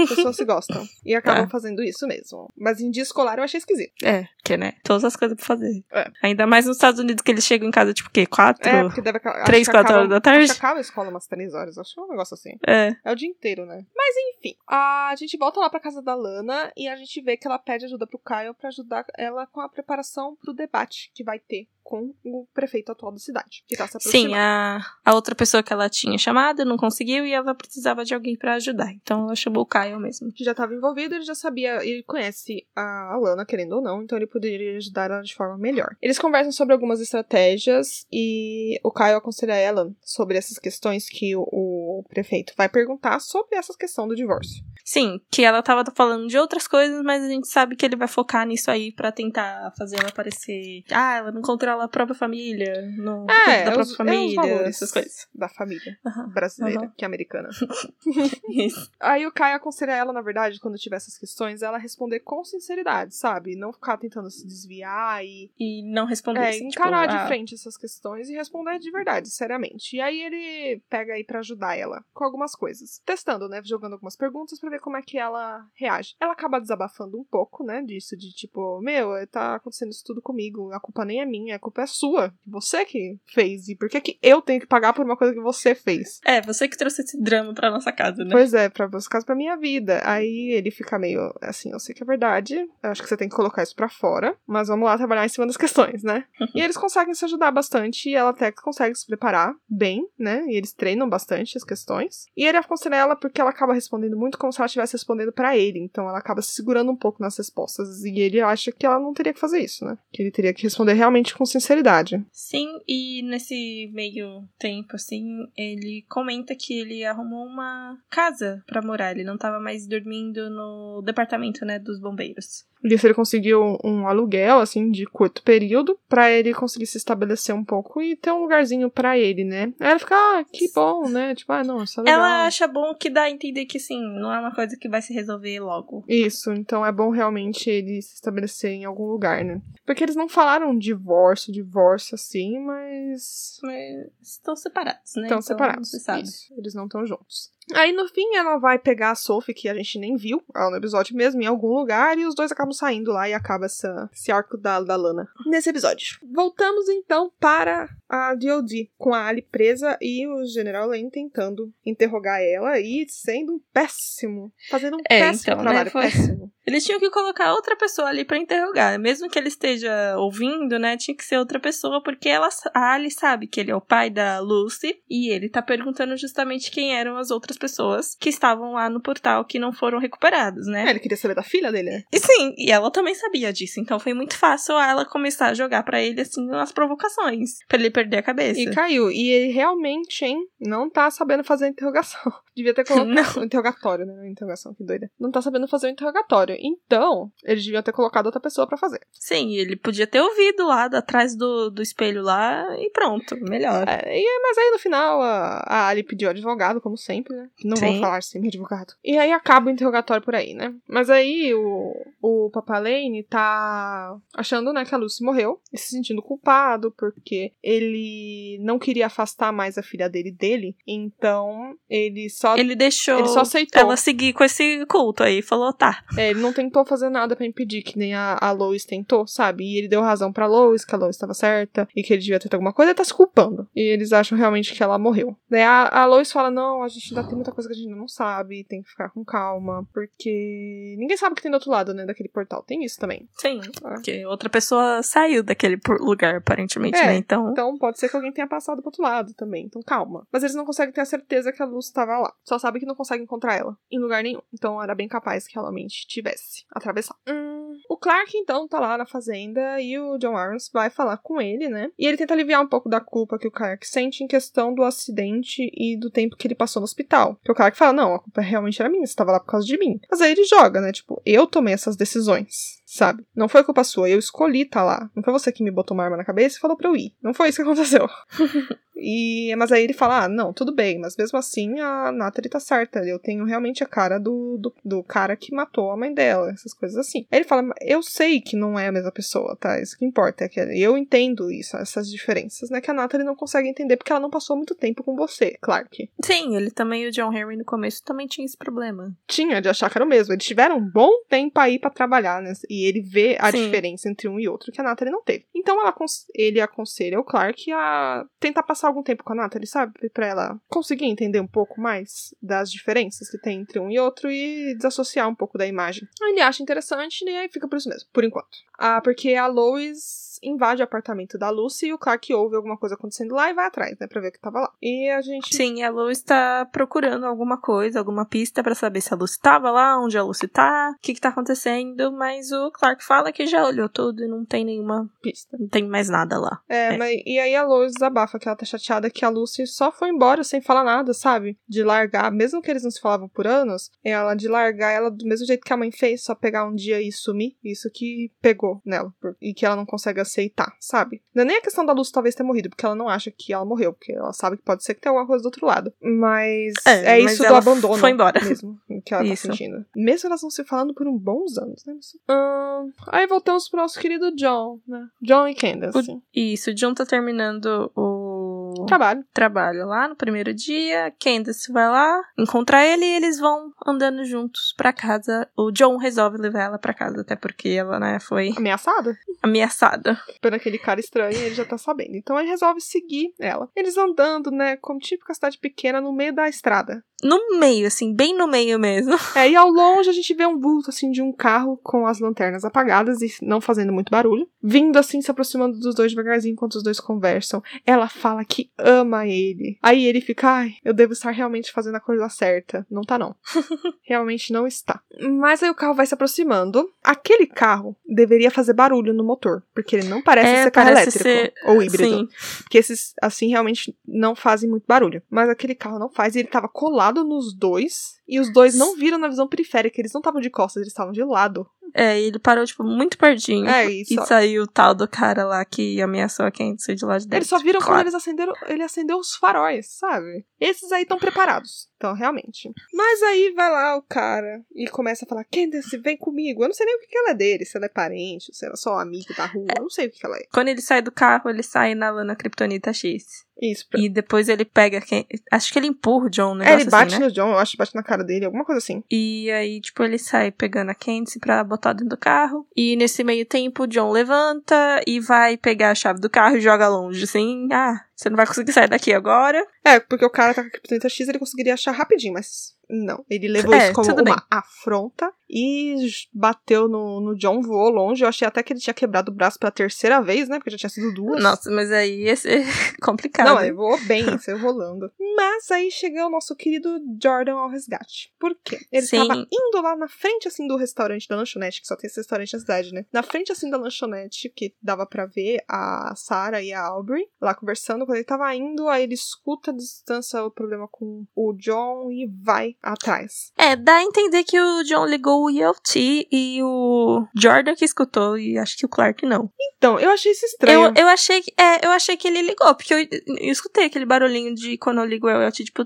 As pessoas se gostam. E acabam É. fazendo isso mesmo. Mas em dia escolar eu achei esquisito. É, que né? Todas as coisas pra fazer. É. Ainda mais nos Estados Unidos que eles chegam em casa, tipo, o quê? Quatro? É, porque deve acabar. Três, quatro horas da tarde? Acho que acaba a escola umas três horas. Acho que é um negócio assim. É. É o dia inteiro, né? Mas enfim, a gente volta lá pra casa da Lana e a gente vê que ela pede ajuda pro Kyle pra ajudar ela com a preparação pro debate que vai ter com o prefeito atual da cidade, que tá se aproximando. Sim, a, a outra pessoa que ela tinha chamado não conseguiu e ela precisava de alguém pra ajudar. Então ela chamou o Kyle mesmo. que já estava envolvido, ele já sabia, ele conhece a Lana, querendo ou não, então ele poderia ajudar ela de forma melhor. Eles conversam sobre algumas estratégias e o Caio aconselha ela sobre essas questões que o, o prefeito vai perguntar sobre essa questão do divórcio. Sim, que ela tava falando de outras coisas, mas a gente sabe que ele vai focar nisso aí pra tentar fazer ela parecer. Ah, ela não controla a própria família, não cuida da própria os, é família, valores essas coisas. da família Aham. brasileira, Aham. que é americana. Isso. Aí o Caio aconselha ela, na verdade, quando tiver essas questões, ela responder com sinceridade, sabe? Não ficar tentando se desviar e E não responder. É, assim, encarar tipo, de ah, frente essas questões e responder de verdade, seriamente. E aí ele pega aí pra ajudar ela com algumas coisas. Testando, né? Jogando algumas perguntas pra ver como é que ela reage. Ela acaba desabafando um pouco, né? Disso, de tipo, meu, tá acontecendo isso tudo comigo. A culpa nem é minha, culpa é sua. Você que fez. E por que, que eu tenho que pagar por uma coisa que você fez? É, você que trouxe esse drama pra nossa casa, né? Pois é, pra você caso pra minha vida. Aí ele fica meio assim, eu sei que é verdade. Eu acho que você tem que colocar isso pra fora. Mas vamos lá trabalhar em cima das questões, né? e eles conseguem se ajudar bastante. E ela até consegue se preparar bem, né? E eles treinam bastante as questões. E ele aconselha ela porque ela acaba respondendo muito como se ela estivesse respondendo pra ele. Então ela acaba se segurando um pouco nas respostas. E ele acha que ela não teria que fazer isso, né? Que ele teria que responder realmente com sinceridade. Sim, e nesse meio tempo, assim, ele comenta que ele arrumou uma casa pra morar. Ele não tava mais dormindo no departamento, né, dos bombeiros. Se ele conseguiu um aluguel, assim, de curto período, para ele conseguir se estabelecer um pouco e ter um lugarzinho para ele, né? Aí ela fica, ah, que bom, né? Tipo, ah, não, isso é legal. Ela acha bom que dá a entender que, sim, não é uma coisa que vai se resolver logo. Isso, então é bom realmente ele se estabelecer em algum lugar, né? Porque eles não falaram divórcio, divórcio assim, mas. Mas estão separados, né? Estão Então, separados. Isso, eles não estão juntos. Aí no fim ela vai pegar a Sophie, que a gente nem viu, ela no episódio mesmo, em algum lugar, e os dois acabam saindo lá e acaba essa, esse arco da, da Lana nesse episódio. Voltamos então para a DOD, com a Ali presa e o General Lane tentando interrogar ela e sendo um péssimo, fazendo um É, péssimo então, né, trabalho, foi- péssimo. Eles tinham que colocar outra pessoa ali pra interrogar. Mesmo que ele esteja ouvindo, né? Tinha que ser outra pessoa, porque ela, a Ali sabe que ele é o pai da Lucy. E ele tá perguntando justamente quem eram as outras pessoas que estavam lá no portal que não foram recuperados, né? É, ele queria saber da filha dele, né? E sim, e ela também sabia disso. Então foi muito fácil ela começar a jogar pra ele, assim, umas provocações. Pra ele perder a cabeça. E caiu. E ele realmente, hein, não tá sabendo fazer a interrogação. Devia ter colocado. Não. O interrogatório, né? Interrogação, que doida. Não tá sabendo fazer o interrogatório. Então, eles deviam ter colocado outra pessoa pra fazer. Sim, ele podia ter ouvido lá, atrás do, do espelho lá, e pronto, melhor. É, e, mas aí no final a, a Ali pediu advogado, como sempre, né? Não vou Sim. falar sem advogado. E aí acaba o interrogatório por aí, né? Mas aí o, o Papalane tá achando, né, que a Lucy morreu e se sentindo culpado porque ele não queria afastar mais a filha dele dele. Então ele só. Ele deixou Ele só aceitou. ela seguir com esse culto aí, falou, tá. É, ele não tentou fazer nada pra impedir, que nem a, a Lois tentou, sabe? E ele deu razão pra Lois, que a Lois estava certa e que ele devia ter feito alguma coisa, ele tá se culpando. E eles acham realmente que ela morreu. Daí a, a Lois fala: não, a gente ainda tem muita coisa que a gente ainda não sabe, tem que ficar com calma, porque ninguém sabe o que tem do outro lado, né, daquele portal. Tem isso também. Sim, Ah. porque outra pessoa saiu daquele lugar, aparentemente, É, né? Então, Então pode ser que alguém tenha passado pro outro lado também. Então calma. Mas eles não conseguem ter a certeza que a Luz estava lá. Só sabem que não conseguem encontrar ela em lugar nenhum. Então era bem capaz que realmente tivesse atravessado. Hum, o Clark então tá lá na fazenda e o John Arms vai falar com ele, né? E ele tenta aliviar um pouco da culpa que o Clark sente em questão do acidente e do tempo que ele passou no hospital. Que o Clark fala: não, a culpa realmente era minha, você tava lá por causa de mim. Mas aí ele joga, né? Tipo, eu tomei essas decisões. Sabe? Não foi culpa sua, eu escolhi tá lá. Não foi você que me botou uma arma na cabeça e falou pra eu ir. Não foi isso que aconteceu. E, mas aí ele fala: Ah, não, tudo bem, mas mesmo assim a Natalie tá certa. Eu tenho realmente a cara do, do, do cara que matou a mãe dela, essas coisas assim. Aí ele fala: Eu sei que não é a mesma pessoa, tá? Isso que importa. É que eu entendo isso, essas diferenças, né? Que a Natalie não consegue entender porque ela não passou muito tempo com você, Clark. sim, ele também, o John Henry no começo também tinha esse problema. Tinha de achar que era o mesmo. Eles tiveram um bom tempo aí pra trabalhar, né? E ele vê a Sim. diferença entre um e outro que a Natalie não teve. Então ela, ele aconselha o Clark a tentar passar algum tempo com a Natalie, sabe? Pra ela conseguir entender um pouco mais das diferenças que tem entre um e outro e desassociar um pouco da imagem. Ele acha interessante e aí fica por isso mesmo, por enquanto. Ah, porque a Lois invade o apartamento da Lucy e o Clark ouve alguma coisa acontecendo lá e vai atrás, né? Pra ver o que tava lá. E a gente. Sim, a Lucy tá procurando alguma coisa, alguma pista pra saber se a Lucy tava lá, onde a Lucy tá, o que que tá acontecendo, mas o Clark fala que já olhou tudo e não tem nenhuma, Pista. não tem mais nada lá. É, É. mas e aí a Lois desabafa que ela tá chateada que a Lucy só foi embora sem falar nada, sabe? De largar, mesmo que eles não se falavam por anos, ela de largar ela do mesmo jeito que a mãe fez, só pegar um dia e sumir. Isso que pegou nela. E que ela não consegue aceitar, sabe? Não é nem a questão da Lucy talvez ter morrido, porque ela não acha que ela morreu, porque ela sabe que pode ser que tenha alguma coisa do outro lado. Mas é, É, mas isso do ela abandono. foi embora. Mesmo, que ela Isso. tá sentindo. Mesmo elas não se falando por um bons anos, né? Ahn, aí voltamos pro nosso querido John, né? John e Candace. Isso, o John tá terminando o Trabalho. trabalho lá no primeiro dia. Candace vai lá encontrar ele e eles vão andando juntos pra casa. O John resolve levar ela pra casa, até porque ela, né, foi Ameaçada? ameaçada. por aquele cara estranho e ele já tá sabendo. Então ele resolve seguir ela. Eles andando, né, como típica cidade pequena, no meio da estrada. No meio, assim, bem no meio mesmo. É, e ao longe a gente vê um vulto, assim, de um carro com as lanternas apagadas e não fazendo muito barulho. Vindo, assim, se aproximando dos dois devagarzinho enquanto os dois conversam. Ela fala que ama ele. Aí ele fica, ai, eu devo estar realmente fazendo a coisa certa. Não tá, não. realmente não está. Mas aí o carro vai se aproximando. Aquele carro deveria fazer barulho no motor, porque ele não parece É, ser carro parece elétrico ser- ou híbrido. Sim. Porque esses, assim, realmente não fazem muito barulho. Mas aquele carro não faz. E ele tava colado nos dois. E os dois não viram na visão periférica, eles não estavam de costas, eles estavam de lado. É, e ele parou, tipo, muito pertinho. É, e E só- saiu o tal do cara lá que ameaçou a Candice de lá de dentro. Eles só viram quando Claro. eles acenderam, ele acendeu os faróis, sabe? Esses aí estão preparados. Então, realmente. Mas aí vai lá o cara e começa a falar: Candace, vem comigo. Eu não sei nem o que, que ela é dele, se ela é parente, se ela é só amiga da rua. Eu não sei o que, que ela é. Quando ele sai do carro, ele sai na lana Kryptonita X. Isso. E depois ele pega quem. Acho que ele empurra o John, um É, ele bate assim, né? no John, eu acho que bate na cara dele, alguma coisa assim. E aí, tipo, ele sai pegando a Candice pra botar dentro do carro. E nesse meio tempo, o John levanta e vai pegar a chave do carro e joga longe, assim. Ah, você não vai conseguir sair daqui agora. É, porque o cara tá com a Kryptonita X, ele conseguiria achar rapidinho, mas não. Ele levou É, isso como uma bem. afronta e bateu no, no John, voou longe. Eu achei até que ele tinha quebrado o braço pela terceira vez, né? Porque já tinha sido duas. Nossa, mas aí ia ser complicado. Não, ele voou bem, saiu rolando. Mas aí chega o nosso querido Jordan ao resgate. Por quê? Ele Sim. tava indo lá na frente, assim, do restaurante da lanchonete, que só tem esse restaurante na cidade, né? Na frente, assim, da lanchonete, que dava pra ver a Sarah e a Aubrey lá conversando. Quando ele tava indo, aí ele escuta a distância o problema com o John e vai atrás. É, dá a entender que o John ligou o ELT e o Jordan que escutou e acho que o Clark não. Então, eu achei isso estranho. Eu, eu achei que é, eu achei que ele ligou, porque eu, eu escutei aquele barulhinho de quando eu ligo o ELT, tipo,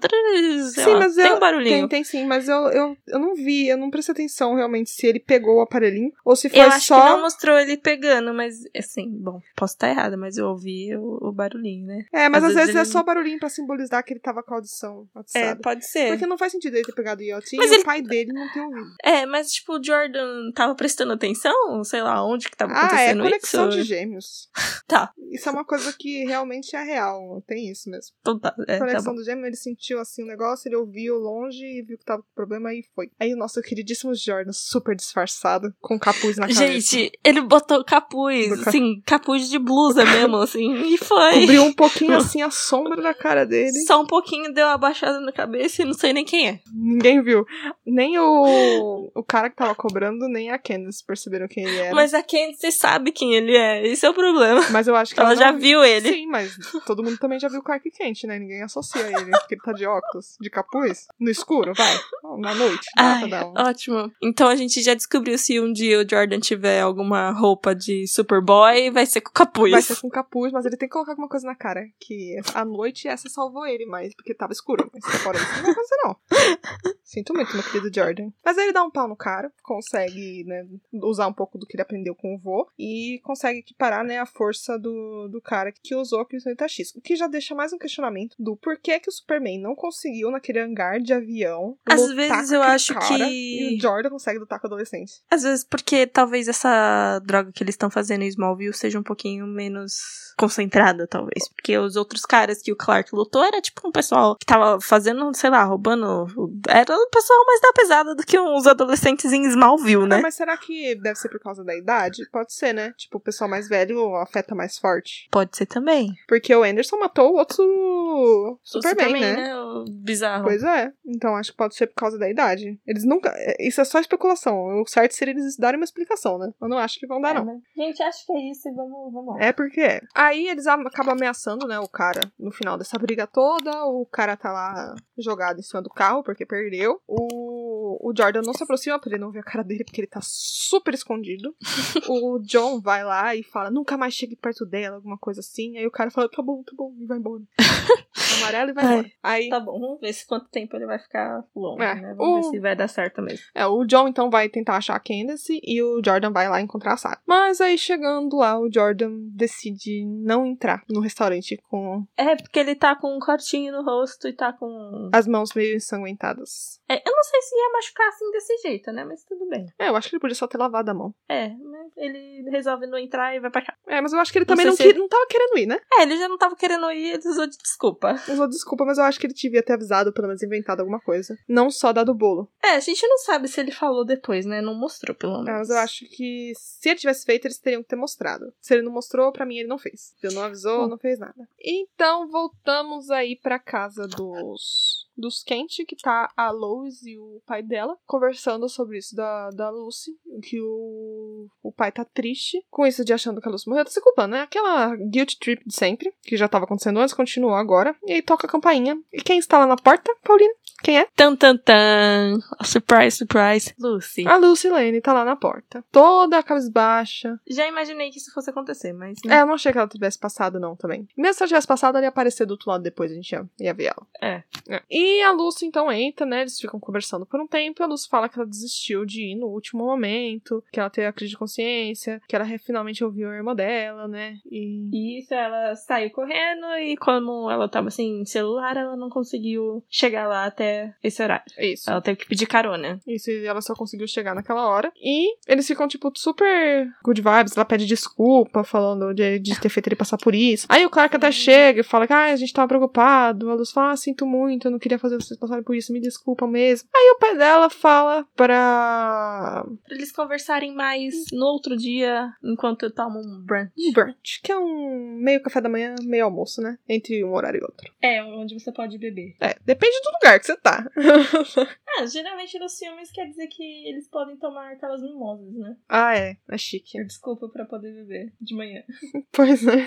Sim, lá, mas tem eu- um barulhinho. Tem, tem sim, mas eu, eu, eu não vi, eu não prestei atenção realmente se ele pegou o aparelhinho ou se foi Eu acho só. que não mostrou ele pegando, mas assim, bom, posso estar errada, mas eu ouvi o, o barulhinho, né? É, mas às, Às vezes, vezes é ele- só barulhinho pra simbolizar que ele tava com a audição atiçada. pode ser. Porque não faz sentido ter pegado o IoT Mas e ele- o pai dele não ter ouvido. É, mas tipo, o Jordan tava prestando atenção, sei lá, onde que tava Ah, é acontecendo conexão isso. de gêmeos. Tá, Isso é uma coisa que realmente é real. Tem isso mesmo. então tá, é, tá conexão bom. do gêmeo, ele sentiu assim o negócio, ele ouviu longe e viu que tava com problema e foi. Aí o nosso queridíssimo Jordan, super disfarçado, com capuz na cabeça. Gente, ele botou capuz, assim, capuz de blusa mesmo, assim, e foi. Cobriu um pouquinho assim a sombra da cara dele. Só um pouquinho deu uma baixada na cabeça e não sei nem quem é. Ninguém viu. Nem o, o cara que tava cobrando, nem a Candace perceberam quem ele era. Mas a Candice sabe quem ele é, esse é o problema. Mas eu acho que Ela ela já não- viu ele. Sim, mas todo mundo também já viu o Clark Kent, né? Ninguém associa ele, porque ele tá de óculos, de capuz, no escuro, vai. Na noite, dá Ai, dar um... ótimo. Então a gente já descobriu se um dia o Jordan tiver alguma roupa de Superboy, vai ser com capuz. Vai ser com capuz, mas ele tem que colocar alguma coisa na cara. Que à noite essa salvou ele, mas porque tava escuro. Mas fora isso, não vai acontecer, não. Sinto muito, meu querido Jordan. Mas ele dá um pau no cara, consegue, né, usar um pouco do que ele aprendeu com o vô e consegue equiparar, né, a força do, do cara que usou a Kryptonita X. O que já deixa mais um questionamento do porquê que o Superman não conseguiu naquele hangar de avião. Às vezes eu acho cara, que- E o Jordan consegue lutar com o adolescente. Às vezes porque talvez essa droga que eles estão fazendo em Smallville seja um pouquinho menos concentrada, talvez. Porque os outros caras que o Clark lutou era tipo um pessoal que tava fazendo, sei lá, roubando. Era o pessoal mais da pesada do que uns adolescentes em Smallville, né? Ah, mas será que deve ser por causa da idade? Pode ser, né? Tipo, o pessoal mais velho afeta mais forte. Pode ser também. Porque o Anderson matou o outro O Superman, né? O bizarro. Pois é. Então acho que pode ser por causa da idade. Eles nunca. Isso é só especulação. O certo seria eles darem uma explicação, né? Eu não acho que vão dar, É, não. mas- Gente, acho que é isso e vamos, vamos lá. É porque é. Aí eles am- acabam ameaçando, né, o cara no final dessa briga toda. O cara tá lá jogado em cima do carro porque perdeu. O, o Jordan não se aproxima pra ele não ver a cara dele porque ele tá super escondido. o John vai lá e fala: nunca mais chegue perto dela, alguma coisa assim. Aí o cara fala: tá bom, tá bom, e vai embora. Amarelo e vai Ai, embora. Aí Tá bom, vamos ver se quanto tempo ele vai ficar longe, É, né? Vamos o- ver se vai dar certo mesmo. É, o John então vai tentar achar a Candace e o Jordan vai lá encontrar a Sarah. Mas aí chegando lá, o Jordan decide não entrar no restaurante com É, porque ele tá com um cortinho no rosto e tá com. as mãos meio ensanguentadas. É, eu não sei se ia machucar assim desse jeito, né? Mas tudo bem. É, eu acho que ele podia só ter lavado a mão. É, mas ele resolve não entrar e vai pra cá. É, mas eu acho que ele Não também não, que- não tava querendo ir, né? É, ele já não tava querendo ir, ele usou de desculpa. Usou desculpa, mas eu acho que ele devia ter avisado, pelo menos inventado alguma coisa. Não só dado o bolo. É, a gente não sabe se ele falou depois, né? Não mostrou, pelo É, menos. mas eu acho que se ele tivesse feito, eles teriam que ter mostrado. Se ele não mostrou, pra mim ele não fez. Se ele não avisou, Hum. não fez nada. Então voltamos aí pra casa dos dos Kent, que tá a Lois e o pai dela conversando sobre isso da, da Lucy, que o, o pai tá triste com isso de achando que a Lucy morreu, tá se culpando, né? Aquela guilt trip de sempre, que já tava acontecendo antes, continuou agora. E aí toca a campainha. E quem está lá na porta? Paulina. Quem é? Tan, tan, tan. Surprise, surprise. Lucy. A Lucy Lane tá lá na porta. Toda cabisbaixa. Já imaginei que isso fosse acontecer, mas... É, eu não achei que ela tivesse passado, não, também. Mesmo se ela tivesse passado, ela ia aparecer do outro lado depois, a gente ia, ia ver ela. É. E a Lucy, então, entra, né? Eles ficam conversando por um tempo. E a Lucy fala que ela desistiu de ir no último momento. Que ela teve a crise de consciência. Que ela finalmente ouviu a irmã dela, né? E... E isso, ela saiu correndo e como ela tava sem celular, ela não conseguiu chegar lá até esse horário. Isso. Ela teve que pedir carona. Isso, e ela só conseguiu chegar naquela hora. E eles ficam, tipo, super good vibes. Ela pede desculpa, falando de, de ter feito ele passar por isso. Aí o Clark até chega e fala que ah, a gente tava preocupado. A Luz fala, ah, sinto muito, eu não queria fazer vocês passarem por isso, me desculpa mesmo. Aí o pai dela fala pra. Pra eles conversarem mais no outro dia, enquanto tomam um brunch. um brunch, que é um meio café da manhã, meio almoço, né? Entre um horário e outro. É, onde você pode beber. É, depende do lugar que você tá. Ah, geralmente nos filmes quer dizer que eles podem tomar aquelas mimosas, né? ah, é, é chique. Desculpa pra poder beber de manhã. Pois é.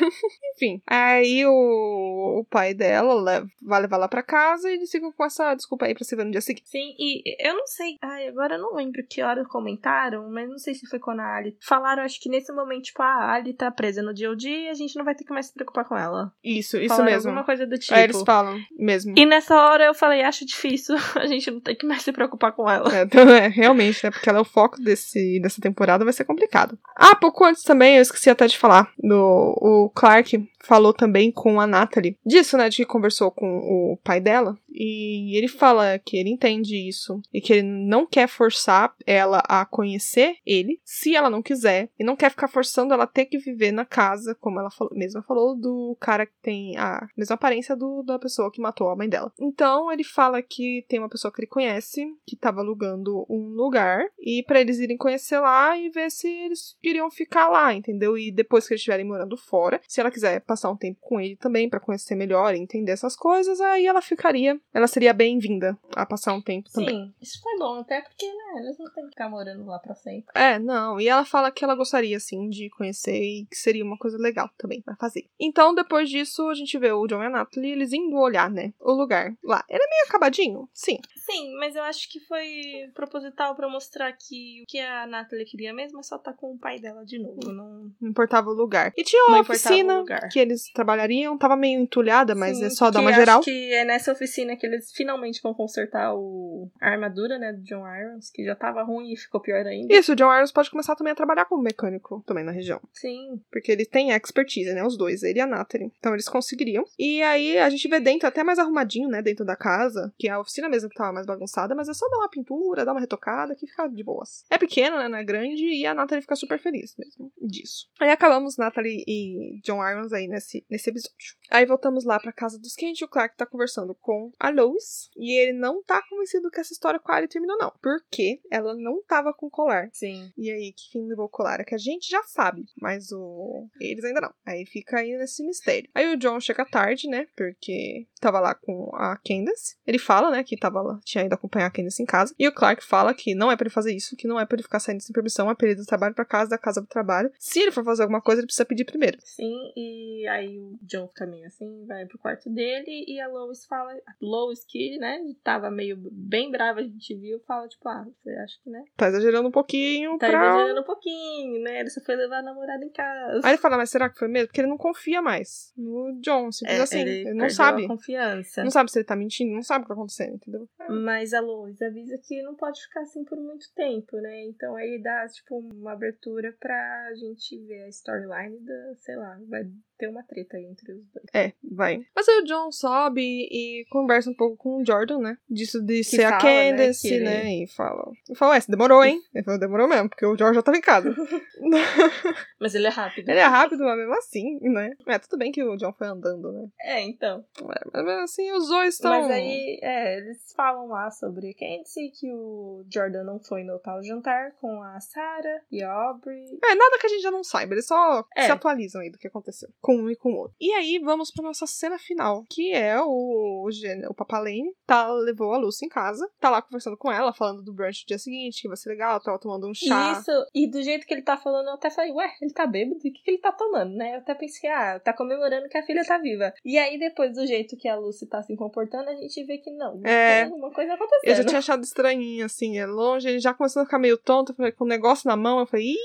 Enfim. Aí o, o pai dela leva, vai levar lá pra casa e eles ficam com essa desculpa aí pra se ver no dia seguinte. Sim, e eu não sei. Ai, agora eu não lembro que hora comentaram, mas não sei se foi quando a Ali. Falaram, acho que nesse momento, tipo, ah, a Ali tá presa no DOD e a gente não vai ter que mais se preocupar com ela. Isso, isso Falaram mesmo. Alguma coisa do tipo. Aí eles falam mesmo. E nessa hora eu falei, acho difícil a gente não ter que mais se preocupar com ela. É, então, é, realmente, né? Porque ela é o foco desse, dessa temporada, vai ser complicado. Ah, pouco antes também, eu esqueci até de falar. Do, o Clark falou também com a Natalie. Disso, né? De que conversou com o pai dela. E ele fala que ele entende isso. E que ele não quer forçar ela a conhecer ele, se ela não quiser. E não quer ficar forçando ela a ter que viver na casa, como ela falou, mesma falou, do cara que tem a mesma aparência do, da pessoa que matou a mãe dela. Então ele fala que tem uma pessoa que ele conhece, que tava alugando um lugar, e pra eles irem conhecer lá e ver se eles iriam ficar lá, entendeu? E depois que eles estiverem morando fora, se ela quiser passar um tempo com ele também pra conhecer melhor e entender essas coisas, aí ela ficaria, ela seria bem-vinda a passar um tempo também. Sim, isso foi bom, até porque, né, eles não têm que ficar morando lá pra sempre. É, não. E ela fala que ela gostaria, assim, de conhecer e que seria uma coisa legal também pra fazer. Então, depois disso, a gente vê o John e a Natalie, eles indo olhar, né? O lugar lá. Ele é meio acabadinho? Sim. Sim, mas eu acho que foi proposital pra mostrar que o que a Natalie queria mesmo é só estar com o pai dela de novo. Não... Não importava o lugar. E tinha uma oficina que eles trabalhariam, tava meio entulhada, mas Sim, é só dar uma acho geral. que é nessa oficina que eles finalmente vão consertar o... a armadura, né, do John Irons, que já tava ruim e ficou pior ainda. Isso, o John Irons pode começar também a trabalhar como mecânico também na região. Sim, Porque ele tem expertise, né? Os dois, ele e a Natalie. Então eles conseguiriam. E aí a gente vê dentro, até mais arrumadinho, né? Dentro da casa, que a oficina mesmo que tava mais bagunçada, mas é só dar uma pintura, dar uma retocada, que fica de boas. É pequeno, né? Não é grande, e a Natalie fica super feliz mesmo disso. Aí acabamos Natalie e John Irons aí nesse, nesse episódio. Aí voltamos lá pra casa dos Kent e o Clark tá conversando com a Lois. E ele não tá convencido que essa história com a Ali terminou, não. Porque ela não tava com colar. sim. E aí, que fim levou o colar? É que a gente já sabe, mas o. Eles ainda não. Aí fica aí nesse mistério. Aí o John chega tarde, né? Porque tava lá com a Candace. Ele fala, né, que tava lá, tinha ido acompanhar a Candace em casa. E o Clark fala que não é pra ele fazer isso, que não é pra ele ficar saindo sem permissão, é pra ele ir do trabalho pra casa, da casa pro trabalho. Se ele for fazer alguma coisa, ele precisa pedir primeiro. Sim, e aí o John fica meio assim, vai pro quarto dele e a Lois fala, a Lois que, né, tava meio bem brava, a gente viu, fala tipo, ah, você acha que, né, Tá exagerando um pouquinho tá pra. exagerando um pouquinho, né, ele só foi levar a namorada em casa. Aí ele fala, mas será que foi mesmo? Porque ele não confia mais no John, simples assim. Ele, não perdeu sabe. confiança. Não sabe se ele tá mentindo, não sabe o que tá acontecendo, entendeu? Mas a Lois avisa que não pode ficar assim por muito tempo, né? Então aí dá, tipo, uma abertura pra gente ver a storyline da, sei lá, vai ter uma treta aí entre os dois. É, vai. Mas aí o John sobe e conversa um pouco com o Jordan, né? Disso de ser a fala, né, Candace, que ele- né? E fala. E fala, ué, você demorou, hein? Ele falou, demorou mesmo, porque o George já tava em casa. Mas ele é rápido. ele é rápido, mas mesmo assim, né? É, tudo bem que o John foi andando, né? É, então. É, mas mesmo assim, os dois estão. Mas aí, é, eles falam lá sobre Candice, que o Jordan não foi no tal jantar com a Sarah e a Aubrey. É, nada que a gente já não saiba, eles só É. se atualizam aí do que aconteceu com um e com o outro. E aí, vamos pra nossa cena final, que é o, o, o Papa Lane, tá, levou a Lucy em casa, tá lá conversando com ela, falando do brunch do dia seguinte, que vai ser legal, tava tomando um chá. Isso, e do jeito que ele tá falando, eu até falei, ué, ele tá bêbado? E o que, que ele tá tomando, né? Eu até pensei, ah, tá comemorando que a filha tá viva. E aí, depois do jeito que a Lucy tá se comportando, a gente vê que não. É. Tem alguma coisa acontecendo. Eu já tinha achado estranhinho, assim, é longe, ele já começou a ficar meio tonto, falei, com o negócio na mão, eu falei, ih,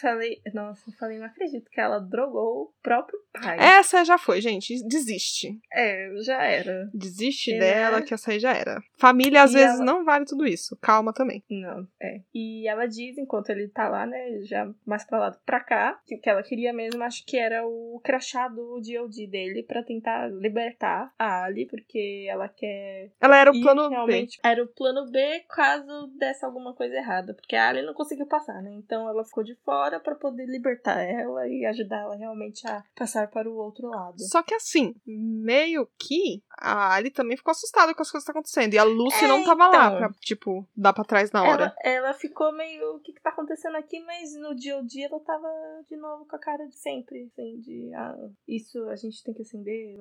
Falei, nossa, falei, não acredito que ela drogou o próprio pai. essa já foi, gente, desiste. É, já era. Desiste E, dela, né? que essa aí já era. Família, às E vezes, ela- não vale tudo isso. Calma também. Não, é. E ela diz, enquanto ele tá lá, né, já mais pra lá pra cá, que o que ela queria mesmo, acho que era o crachá do DOD dele pra tentar libertar a Ali, porque ela quer Ela era o E plano B. realmente era o plano B caso desse alguma coisa errada. Porque a Ali não conseguiu passar, né? Então ela ficou de fora pra poder libertar ela e ajudar ela realmente a passar para o outro lado. Só que assim, meio que a Ali também ficou assustada com as coisas que tá acontecendo. E a Lucy É, não tava lá então. pra, tipo, dar pra trás na hora. Ela, ela ficou meio. O que, que tá acontecendo aqui? Mas no dia a dia ela tava de novo com a cara de sempre. Assim, de. Ah, isso a gente tem que acender.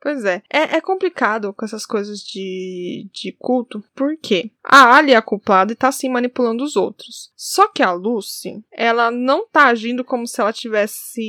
Pois é. é. É complicado com essas coisas de, de culto, porque a Ali é a culpada e tá assim manipulando os outros. Só que a Lucy, ela não tá agindo como se ela tivesse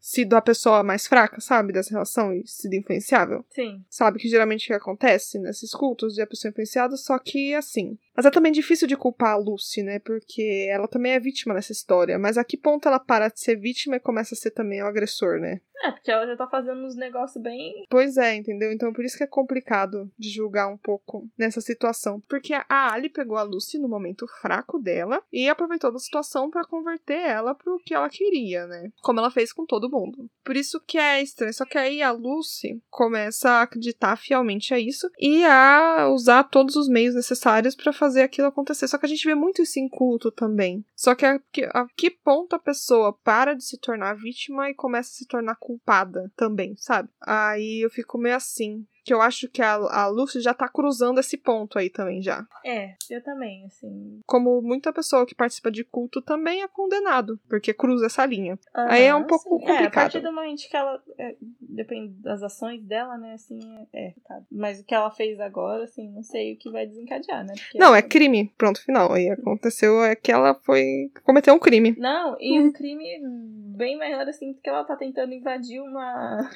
sido a pessoa mais fraca, sabe, dessa relação e sido influenciável. Sim. Sabe que geralmente o que acontece nesses cultos de a pessoa influenciada, só que assim. Mas é também difícil de culpar a Lucy, né? Porque ela também é vítima nessa história. Mas a que ponto ela para de ser vítima e começa a ser também o agressor, né? É, porque ela já tá fazendo uns negócios bem. Pois é, entendeu? Então por isso que é complicado de julgar um pouco nessa situação. Porque a Ali pegou a Lucy no momento fraco dela e aproveitou da situação pra converter ela pro que ela queria, né? Como ela fez com todo mundo. Por isso que é estranho. Só que aí a Lucy começa a acreditar fielmente a isso e a usar todos os meios necessários pra fazer aquilo acontecer. Só que a gente vê muito isso em culto também. Só que a, que- a que ponto a pessoa para de se tornar vítima e começa a se tornar culpada também, sabe? Aí eu fico meio assim. Que eu acho que a, a Lucy já tá cruzando esse ponto aí também já. É, eu também, assim. Como muita pessoa que participa de culto também é condenado, porque cruza essa linha. Aí é um pouco sim. É, a complicado. partir do momento que ela. é, depende das ações dela, né? Assim, é, é complicado. Mas o que ela fez agora, assim, não sei o que vai desencadear, né? Porque Não, é crime. Pronto, final. Aí aconteceu é que ela foi. cometeu um crime. Não, e um crime bem maior, assim, porque ela tá tentando invadir uma.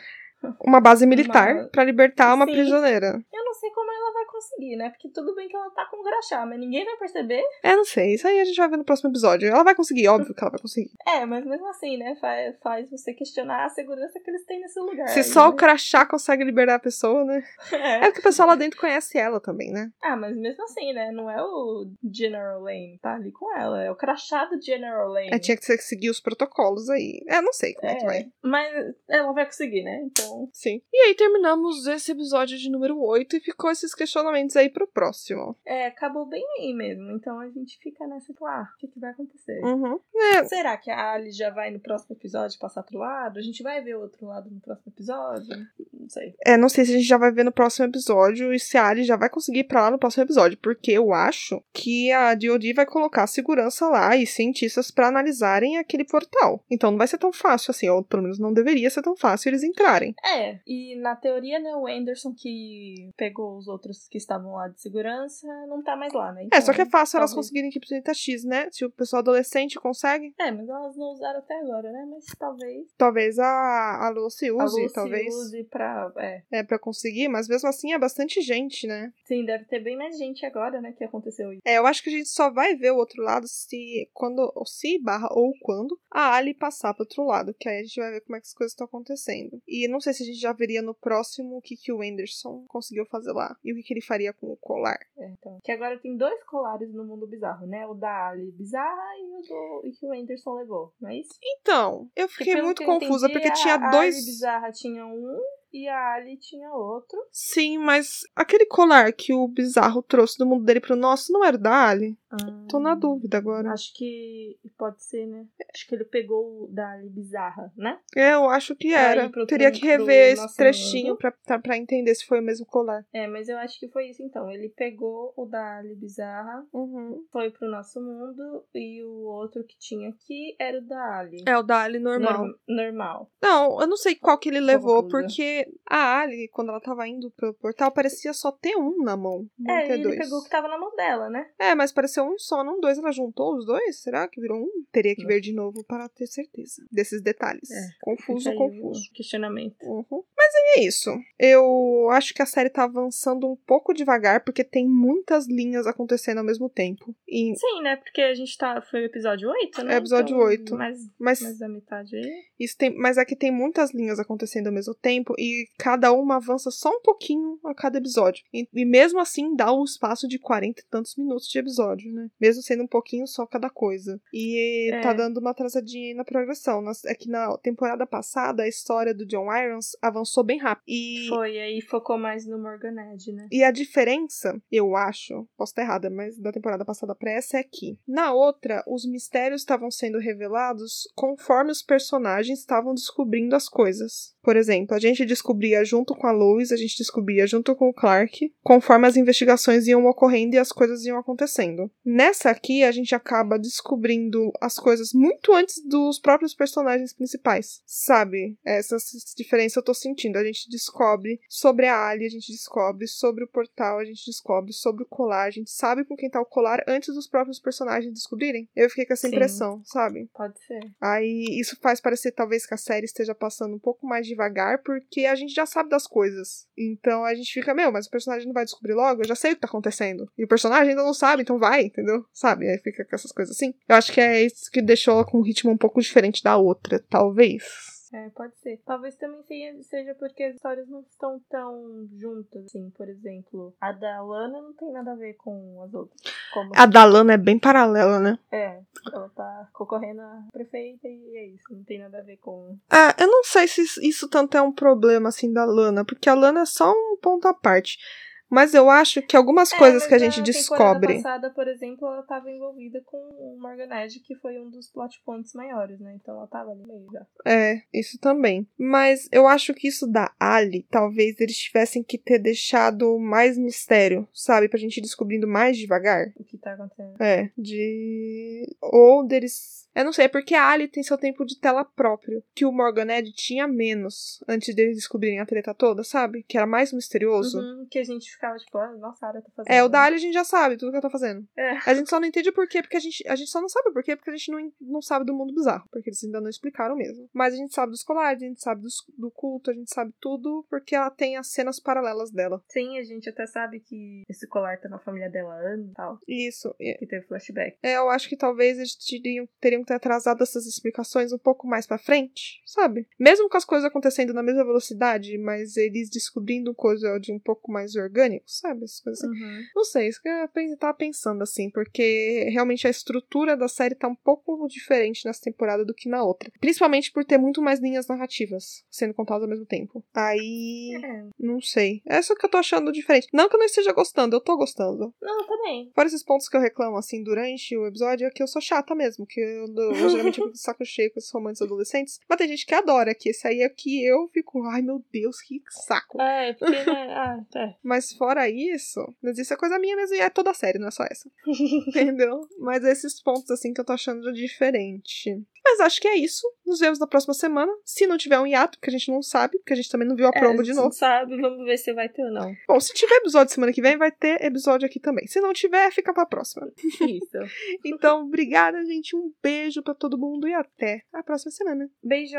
Uma base militar Uma- pra libertar uma Sim. prisioneira. Eu não sei como ela vai conseguir, né? Porque tudo bem que ela tá com graxá, mas ninguém vai perceber. É, não sei. Isso aí a gente vai ver no próximo episódio. Ela vai conseguir, óbvio que ela vai conseguir. É, mas mesmo assim, né? Faz, faz você questionar a segurança que eles têm nesse lugar. Se só o né? crachá consegue liberar a pessoa, né? É. É porque o pessoal lá dentro conhece ela também, né? Ah, mas mesmo assim, né? Não é o General Lane, tá ali com ela. É o crachá do General Lane. É, tinha que seguir os protocolos aí. É, não sei como é, que vai. É, mas ela vai conseguir, né? Então. Sim. E aí terminamos esse episódio de número 8 e ficou esses questionamentos aí pro próximo. É, acabou bem aí mesmo. Então a gente fica nessa, tipo, ah, o que, que vai acontecer? Uhum. É, Será que a Ali já vai no próximo episódio passar pro lado? A gente vai ver o outro lado no próximo episódio? Não sei. é, não sei se a gente já vai ver no próximo episódio e se a Ali já vai conseguir ir pra lá no próximo episódio, porque eu acho que a DoD vai colocar segurança lá e cientistas pra analisarem aquele portal. Então não vai ser tão fácil assim, ou pelo menos não deveria ser tão fácil eles entrarem. É, e na teoria, né, o Anderson que pegou os outros que estavam lá de segurança não tá mais lá, né? É, só que é Então, fácil elas talvez- conseguirem equipe de X, né? Se o pessoal adolescente consegue, É, mas elas não usaram até agora, né? Mas talvez talvez a, a Lucy a use, Lucy talvez. use pra. É. É, pra conseguir, mas mesmo assim é bastante gente, né? Sim, deve ter bem mais gente agora, né, que aconteceu isso. É, eu acho que a gente só vai ver o outro lado se quando, se barra ou quando a Ali passar pro outro lado, que aí a gente vai ver como é que as coisas estão acontecendo. E não sei se a gente já veria no próximo o que, que o Anderson conseguiu fazer lá e o que, que ele faria com o colar. É, então. Que agora tem dois colares no mundo bizarro, né? O da Ali bizarra e o do e que o Anderson levou, não é isso? Então, eu Que fiquei muito confusa entendi, porque tinha a, A dois. Ali bizarra tinha um e a Ali tinha outro. Sim, mas aquele colar que o bizarro trouxe do mundo dele pro nosso não era o da Ali. Tô na dúvida agora. Acho que pode ser, né? Acho que ele pegou o da Ali bizarra, né? É, eu acho que era. Teria que rever esse trechinho pra, pra, pra entender se foi o mesmo colar. É, mas eu acho que foi isso então. Ele pegou o da Ali bizarra, Uhum. foi pro nosso mundo e o outro que tinha aqui era o da Ali. É o da Ali normal. Norm- normal. Não, eu não sei qual que ele levou, confusa. porque a Ali, quando ela tava indo pro portal, parecia só ter um na mão. Não É, ter ele dois. pegou o que tava na mão dela, né? É, mas pareceu um só, não dois. Ela juntou os dois? Será que virou um? Teria que ver de novo para ter certeza desses detalhes. É, Confuso, confuso. questionamento. Uhum. Mas é isso. Eu acho que a série tá avançando um pouco devagar, porque tem muitas linhas acontecendo ao mesmo tempo. E Sim, né? Porque a gente tá. Foi o episódio 8, né? É episódio Então, 8. Mais, mas mais da metade aí. isso tem, mas aqui tem muitas linhas acontecendo ao mesmo tempo e cada uma avança só um pouquinho a cada episódio. E, e mesmo assim dá um espaço de 40 e tantos minutos de episódio, né? Mesmo sendo um pouquinho só cada coisa. E É. tá dando uma atrasadinha aí na progressão. É que na temporada passada a história do John Irons avançou bem rápido. E Foi, aí focou mais no Morganed, né? E a diferença, eu acho, posso estar errada, mas da temporada passada pra essa é que na outra, os mistérios estavam sendo revelados conforme os personagens estavam descobrindo as coisas. Por exemplo, a gente descobria junto com a Lois, a gente descobria junto com o Clark, conforme as investigações iam ocorrendo e as coisas iam acontecendo. Nessa aqui, a gente acaba descobrindo as coisas muito antes dos próprios personagens principais, sabe? Essa diferença eu tô sentindo. A gente descobre sobre a Ali, a gente descobre sobre o portal, a gente descobre sobre o colar, a gente sabe com quem tá o colar antes dos próprios personagens descobrirem. Eu fiquei com essa Sim. impressão, sabe? Pode ser. Aí isso faz parecer talvez que a série esteja passando um pouco mais devagar, porque a gente já sabe das coisas. Então a gente fica, meu, mas o personagem não vai descobrir logo? Eu já sei o que tá acontecendo. E o personagem ainda não sabe, então vai, entendeu? Sabe? Aí fica com essas coisas assim. Eu acho que é isso que deixou ela com um ritmo um pouco diferente da outra, talvez. É, pode ser. Talvez também seja, seja porque as histórias não estão tão juntas, assim. Por exemplo, a da Lana não tem nada a ver com as outras. Como A da Lana é bem paralela, né? É, ela tá concorrendo a prefeita e é isso. Não tem nada a ver com. Ah, eu não sei se isso tanto é um problema assim da Lana, porque a Lana é só um ponto à parte. Mas eu acho que algumas É, coisas que a gente na descobre. passada, por exemplo, ela tava envolvida com o Morganed, que foi um dos plot points maiores, né? Então ela tava ali meio já. É, isso também. Mas eu acho que isso da Ali, talvez eles tivessem que ter deixado mais mistério, sabe? Pra gente ir descobrindo mais devagar. O que tá acontecendo. É, de. Ou deles. Eu não sei, é porque a Ali tem seu tempo de tela próprio. Que o Morganed tinha menos antes deles descobrirem a treta toda, sabe? Que era mais misterioso. Uhum, que a gente ficava tipo, ah, nossa, área tá fazendo. É, o da Ali a gente já sabe tudo que ela tá fazendo. É. A gente só não entende por quê, porque a gente, a gente só não sabe por quê, porque a gente não, não sabe do mundo bizarro. Porque eles ainda não explicaram mesmo. Mas a gente sabe dos colares, a gente sabe dos, do culto, a gente sabe tudo porque ela tem as cenas paralelas dela. Sim, a gente até sabe que esse colar tá na família dela há anos e tal. Isso. E- Que teve flashback. É, eu acho que talvez eles teriam, teriam que ter atrasado essas explicações um pouco mais pra frente, sabe? Mesmo com as coisas acontecendo na mesma velocidade, mas eles descobrindo coisa de um pouco mais orgânico, sabe? Essas coisas assim. Uhum. Não sei, isso que eu tava pensando assim, porque realmente a estrutura da série tá um pouco diferente nessa temporada do que na outra. Principalmente por ter muito mais linhas narrativas sendo contadas ao mesmo tempo. Aí. É. Não sei. É isso que eu tô achando diferente. Não que eu não esteja gostando, eu tô gostando. Não, também. Fora esses pontos que eu reclamo, assim, durante o episódio, é que eu sou chata mesmo, que eu, eu, eu geralmente fico de saco cheio com esses romances adolescentes. Mas tem gente que adora, que esse aí é que eu fico, ai meu Deus, que saco. É, porque, né? Ah, é. Mas fora isso, mas isso é coisa minha mesmo, e é toda a série, não é só essa. Entendeu? Mas esses pontos, assim, que eu tô achando diferente. Mas acho que é isso. Nos vemos na próxima semana. Se não tiver um hiato, porque a gente não sabe, porque a gente também não viu a promo É, de se novo. não sabe, vamos ver se vai ter ou não. Bom, se tiver episódio semana que vem, vai ter episódio aqui também. Se não tiver, fica pra próxima. Isso. Então, obrigada, gente. Um beijo pra todo mundo e até a próxima semana. Beijo.